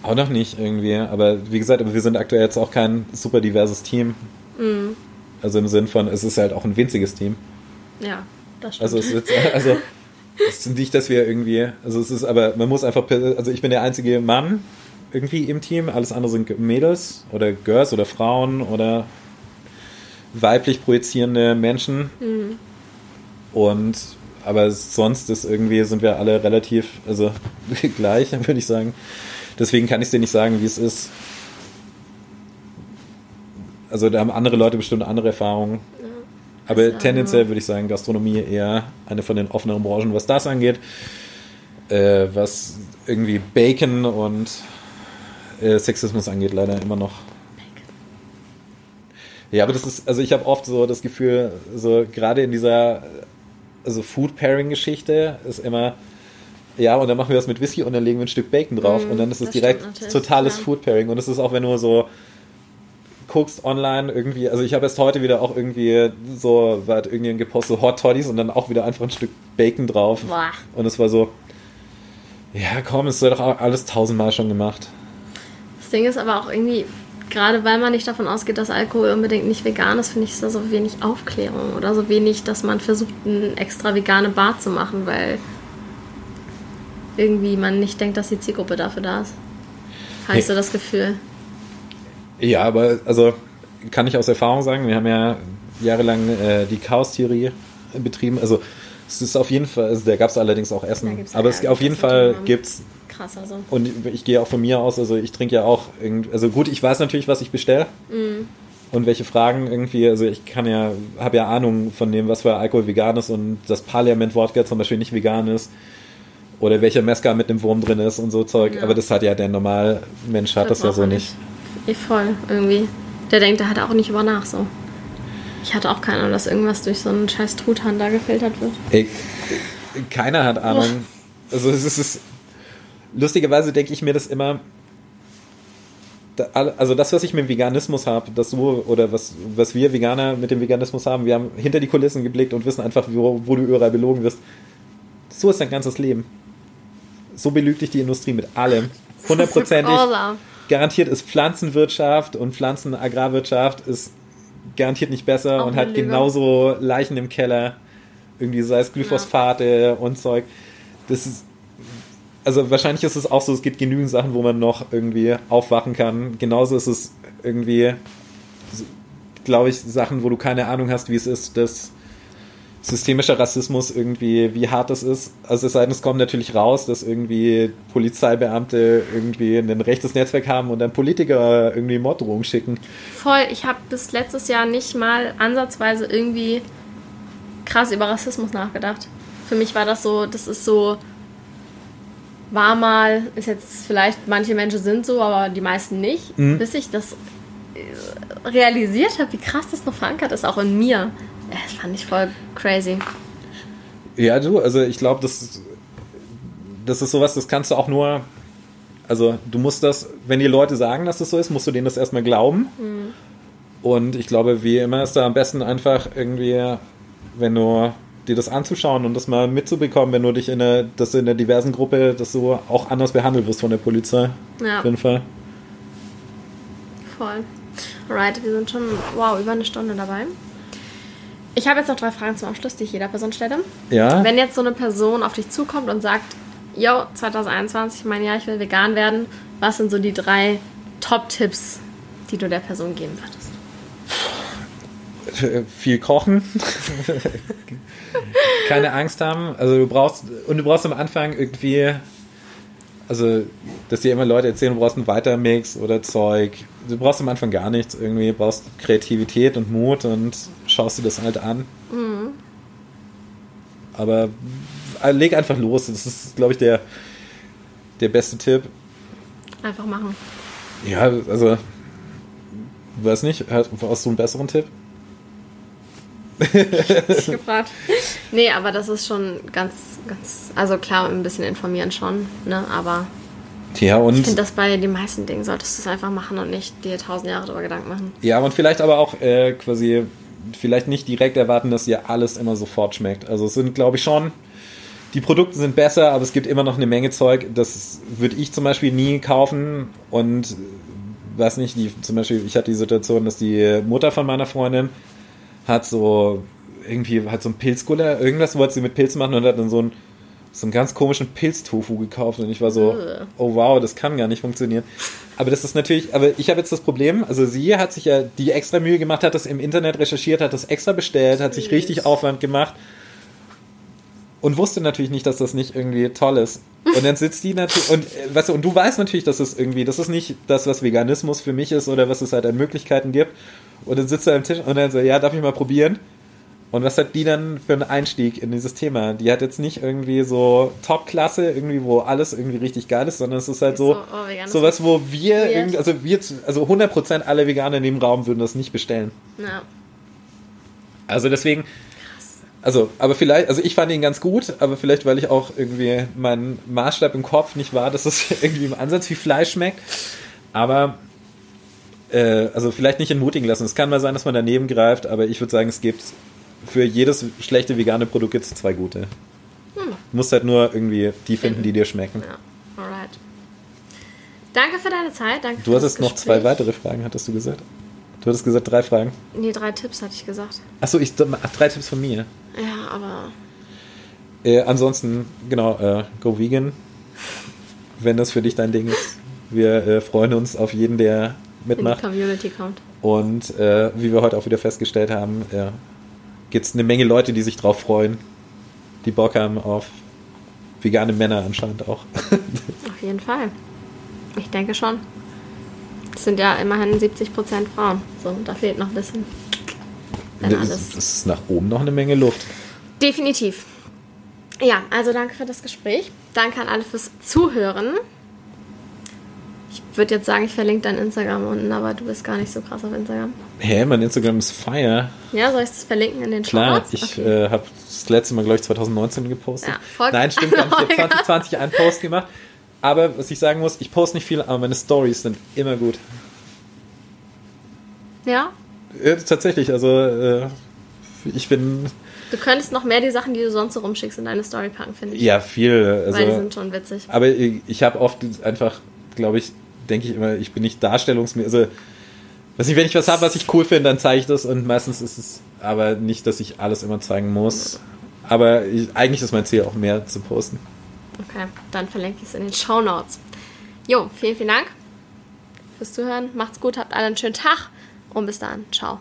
auch noch nicht irgendwie, aber wie gesagt, wir sind aktuell jetzt auch kein super diverses Team. Mhm. Also im Sinn von, es ist halt auch ein winziges Team. Ja, das stimmt. Also es ist, also es ist nicht, dass wir irgendwie, also es ist aber, man muss einfach, also ich bin der einzige Mann irgendwie im Team, alles andere sind Mädels oder Girls oder Frauen oder weiblich projizierende Menschen. Mhm. Und aber sonst ist irgendwie, sind wir alle relativ, also gleich, würde ich sagen. Deswegen kann ich dir nicht sagen, wie es ist. Also da haben andere Leute bestimmt andere Erfahrungen. Ja, Aber tendenziell würde ich sagen, Gastronomie eher eine von den offeneren Branchen, was das angeht. Äh, was irgendwie Bacon und äh, Sexismus angeht, leider immer noch. Ja, aber das ist, also ich habe oft so das Gefühl, so gerade in dieser also Food Pairing Geschichte ist immer, ja, und dann machen wir das mit Whisky und dann legen wir ein Stück Bacon drauf mm, und dann ist es direkt totales ja. Food Pairing und es ist auch, wenn du so guckst online irgendwie, also ich habe erst heute wieder auch irgendwie so, war halt irgendwie gepostet, Hot Toddies und dann auch wieder einfach ein Stück Bacon drauf. Boah. Und es war so, ja komm, es wird doch alles tausendmal schon gemacht. Das Ding ist aber auch irgendwie, gerade weil man nicht davon ausgeht, dass Alkohol unbedingt nicht vegan ist, finde ich, ist da so wenig Aufklärung oder so wenig, dass man versucht, eine extra vegane Bar zu machen, weil irgendwie man nicht denkt, dass die Zielgruppe dafür da ist. Habe ich so das Gefühl. Ja, aber also kann ich aus Erfahrung sagen, wir haben ja jahrelang äh, die Chaos-Theorie betrieben. Also es ist auf jeden Fall, also da gab es allerdings auch Essen, aber es auf jeden Fall gibt es krass. Also. Und ich gehe auch von mir aus, also ich trinke ja auch, irgendwie, also gut, ich weiß natürlich, was ich bestelle. Mm. Und welche Fragen irgendwie, also ich kann ja, habe ja Ahnung von dem, was für Alkohol vegan ist und das Parlament-Wodka zum Beispiel nicht vegan ist. Oder welcher Meska mit dem Wurm drin ist und so Zeug. Ja. Aber das hat ja der Normalmensch hat das, das ja so nicht. nicht. Voll, irgendwie. Der denkt, der hat auch nicht über nach so. Ich hatte auch keine Ahnung, dass irgendwas durch so einen scheiß Truthahn da gefiltert wird. Ey, keiner hat Ahnung. Oh. Also es ist, lustigerweise denke ich mir das immer, also das, was ich mit Veganismus habe, das du oder was, was wir Veganer mit dem Veganismus haben, wir haben hinter die Kulissen geblickt und wissen einfach, wo, wo du überall belogen wirst. So ist dein ganzes Leben. So belügt dich die Industrie mit allem. Hundertprozentig. Garantiert ist Pflanzenwirtschaft und Pflanzenagrarwirtschaft ist garantiert nicht besser Auch und hat Lüge. genauso Leichen im Keller. Irgendwie sei es Glyphosate ja. und Zeug. Das ist also wahrscheinlich ist es auch so, es gibt genügend Sachen, wo man noch irgendwie aufwachen kann. Genauso ist es irgendwie, glaube ich, Sachen, wo du keine Ahnung hast, wie es ist, dass systemischer Rassismus irgendwie, wie hart das ist. Also es sei denn, es kommt natürlich raus, dass irgendwie Polizeibeamte irgendwie ein rechtes Netzwerk haben und dann Politiker irgendwie Morddrohungen schicken. Voll, ich habe bis letztes Jahr nicht mal ansatzweise irgendwie krass über Rassismus nachgedacht. Für mich war das so, das ist so war mal, ist jetzt vielleicht, manche Menschen sind so, aber die meisten nicht, mhm. bis ich das äh, realisiert habe, wie krass das noch verankert ist, auch in mir. Das fand ich voll crazy. Ja, du, also ich glaube, das, das ist sowas, das kannst du auch nur, also du musst das, wenn die Leute sagen, dass das so ist, musst du denen das erstmal glauben. Mhm. Und ich glaube, wie immer ist da am besten einfach irgendwie, wenn du dir das anzuschauen und das mal mitzubekommen, wenn du dich in der, das in der diversen Gruppe, dass du auch anders behandelt wirst von der Polizei. Ja. Auf jeden Fall. Voll. Alright, wir sind schon, wow, über eine Stunde dabei. Ich habe jetzt noch drei Fragen zum Abschluss, die ich jeder Person stelle. Ja. Wenn jetzt so eine Person auf dich zukommt und sagt, yo, 2021, mein Jahr, ich will vegan werden, was sind so die drei Top-Tipps, die du der Person geben würdest? viel kochen. Keine Angst haben. Also du brauchst, und du brauchst am Anfang irgendwie, also, dass dir immer Leute erzählen, du brauchst einen Weitermix oder Zeug. Du brauchst am Anfang gar nichts. Irgendwie brauchst Kreativität und Mut und schaust dir das halt an. Mhm. Aber äh, leg einfach los. Das ist, glaube ich, der, der beste Tipp. Einfach machen. Ja, also, weiß nicht, hast du einen besseren Tipp? ich gefragt. Nee, aber das ist schon ganz, ganz, also klar, ein bisschen informieren schon, ne, aber ja, und ich finde, dass bei den meisten Dingen solltest du es einfach machen und nicht dir tausend Jahre darüber Gedanken machen. Ja, und vielleicht aber auch äh, quasi, vielleicht nicht direkt erwarten, dass dir alles immer sofort schmeckt. Also es sind, glaube ich, schon, die Produkte sind besser, aber es gibt immer noch eine Menge Zeug, das würde ich zum Beispiel nie kaufen und weiß nicht, die, zum Beispiel, ich hatte die Situation, dass die Mutter von meiner Freundin hat so irgendwie hat so ein Pilzguller, irgendwas wollte sie mit Pilzen machen und hat dann so einen, so einen ganz komischen Pilztofu gekauft und ich war so, oh wow, das kann gar nicht funktionieren. Aber das ist natürlich, aber ich habe jetzt das Problem, also sie hat sich ja die extra Mühe gemacht, hat das im Internet recherchiert, hat das extra bestellt, hat sich richtig Aufwand gemacht und wusste natürlich nicht, dass das nicht irgendwie toll ist. Und dann sitzt die natürlich und äh, weißt du, und du weißt natürlich, dass es irgendwie, das ist nicht das, was Veganismus für mich ist oder was es halt an Möglichkeiten gibt. Und dann sitzt er am Tisch und dann so, ja, darf ich mal probieren? Und was hat die dann für einen Einstieg in dieses Thema? Die hat jetzt nicht irgendwie so Top-Klasse, irgendwie, wo alles irgendwie richtig geil ist, sondern es ist halt so, so oh, sowas, wo wir, irgendwie, also wir, also 100% alle Veganer in dem Raum würden das nicht bestellen. Ja. Also deswegen, also, aber vielleicht, also ich fand ihn ganz gut, aber vielleicht, weil ich auch irgendwie mein Maßstab im Kopf nicht war, dass es irgendwie im Ansatz wie Fleisch schmeckt. Aber äh, also vielleicht nicht entmutigen lassen. Es kann mal sein, dass man daneben greift, aber ich würde sagen, es gibt für jedes schlechte vegane Produkt gibt zwei gute. Hm. Du musst halt nur irgendwie die finden, die dir schmecken. Ja, alright. Danke für deine Zeit. Danke du hattest noch zwei weitere Fragen, hattest du gesagt? Du hattest gesagt drei Fragen. Nee, drei Tipps hatte ich gesagt. Achso, ich, drei Tipps von mir. Ja, aber. Äh, ansonsten, genau, äh, go vegan. Wenn das für dich dein Ding ist. Wir äh, freuen uns auf jeden, der mitmacht. In die Community kommt. Und äh, wie wir heute auch wieder festgestellt haben, äh, gibt es eine Menge Leute, die sich drauf freuen, die Bock haben auf vegane Männer anscheinend auch. auf jeden Fall. Ich denke schon. Es sind ja immerhin 70% Frauen. So, da fehlt noch ein bisschen. Das, das ist nach oben noch eine Menge Luft. Definitiv. Ja, also danke für das Gespräch. Danke an alle fürs Zuhören. Ich würde jetzt sagen, ich verlinke dein Instagram unten, aber du bist gar nicht so krass auf Instagram. Hä, mein Instagram ist fire. Ja, soll ich das verlinken in den Klar, Shorts? ich okay. äh, habe das letzte Mal, glaube ich, 2019 gepostet. Ja, voll Nein, stimmt gar nicht. Ich habe 2020 einen Post gemacht. Aber was ich sagen muss, ich poste nicht viel, aber meine Stories sind immer gut. Ja? ja tatsächlich, also äh, ich bin. Du könntest noch mehr die Sachen, die du sonst so rumschickst, in deine Story packen, finde ich. Ja, viel. Also, Weil die sind schon witzig. Aber ich, ich habe oft einfach, glaube ich, denke ich immer, ich bin nicht darstellungsmäßig. Also, weiß nicht, wenn ich was habe, was ich cool finde, dann zeige ich das und meistens ist es aber nicht, dass ich alles immer zeigen muss. Aber ich, eigentlich ist mein Ziel auch mehr zu posten. Okay, dann verlinke ich es in den Show Notes. Jo, vielen, vielen Dank fürs Zuhören. Macht's gut, habt alle einen schönen Tag und bis dann. Ciao.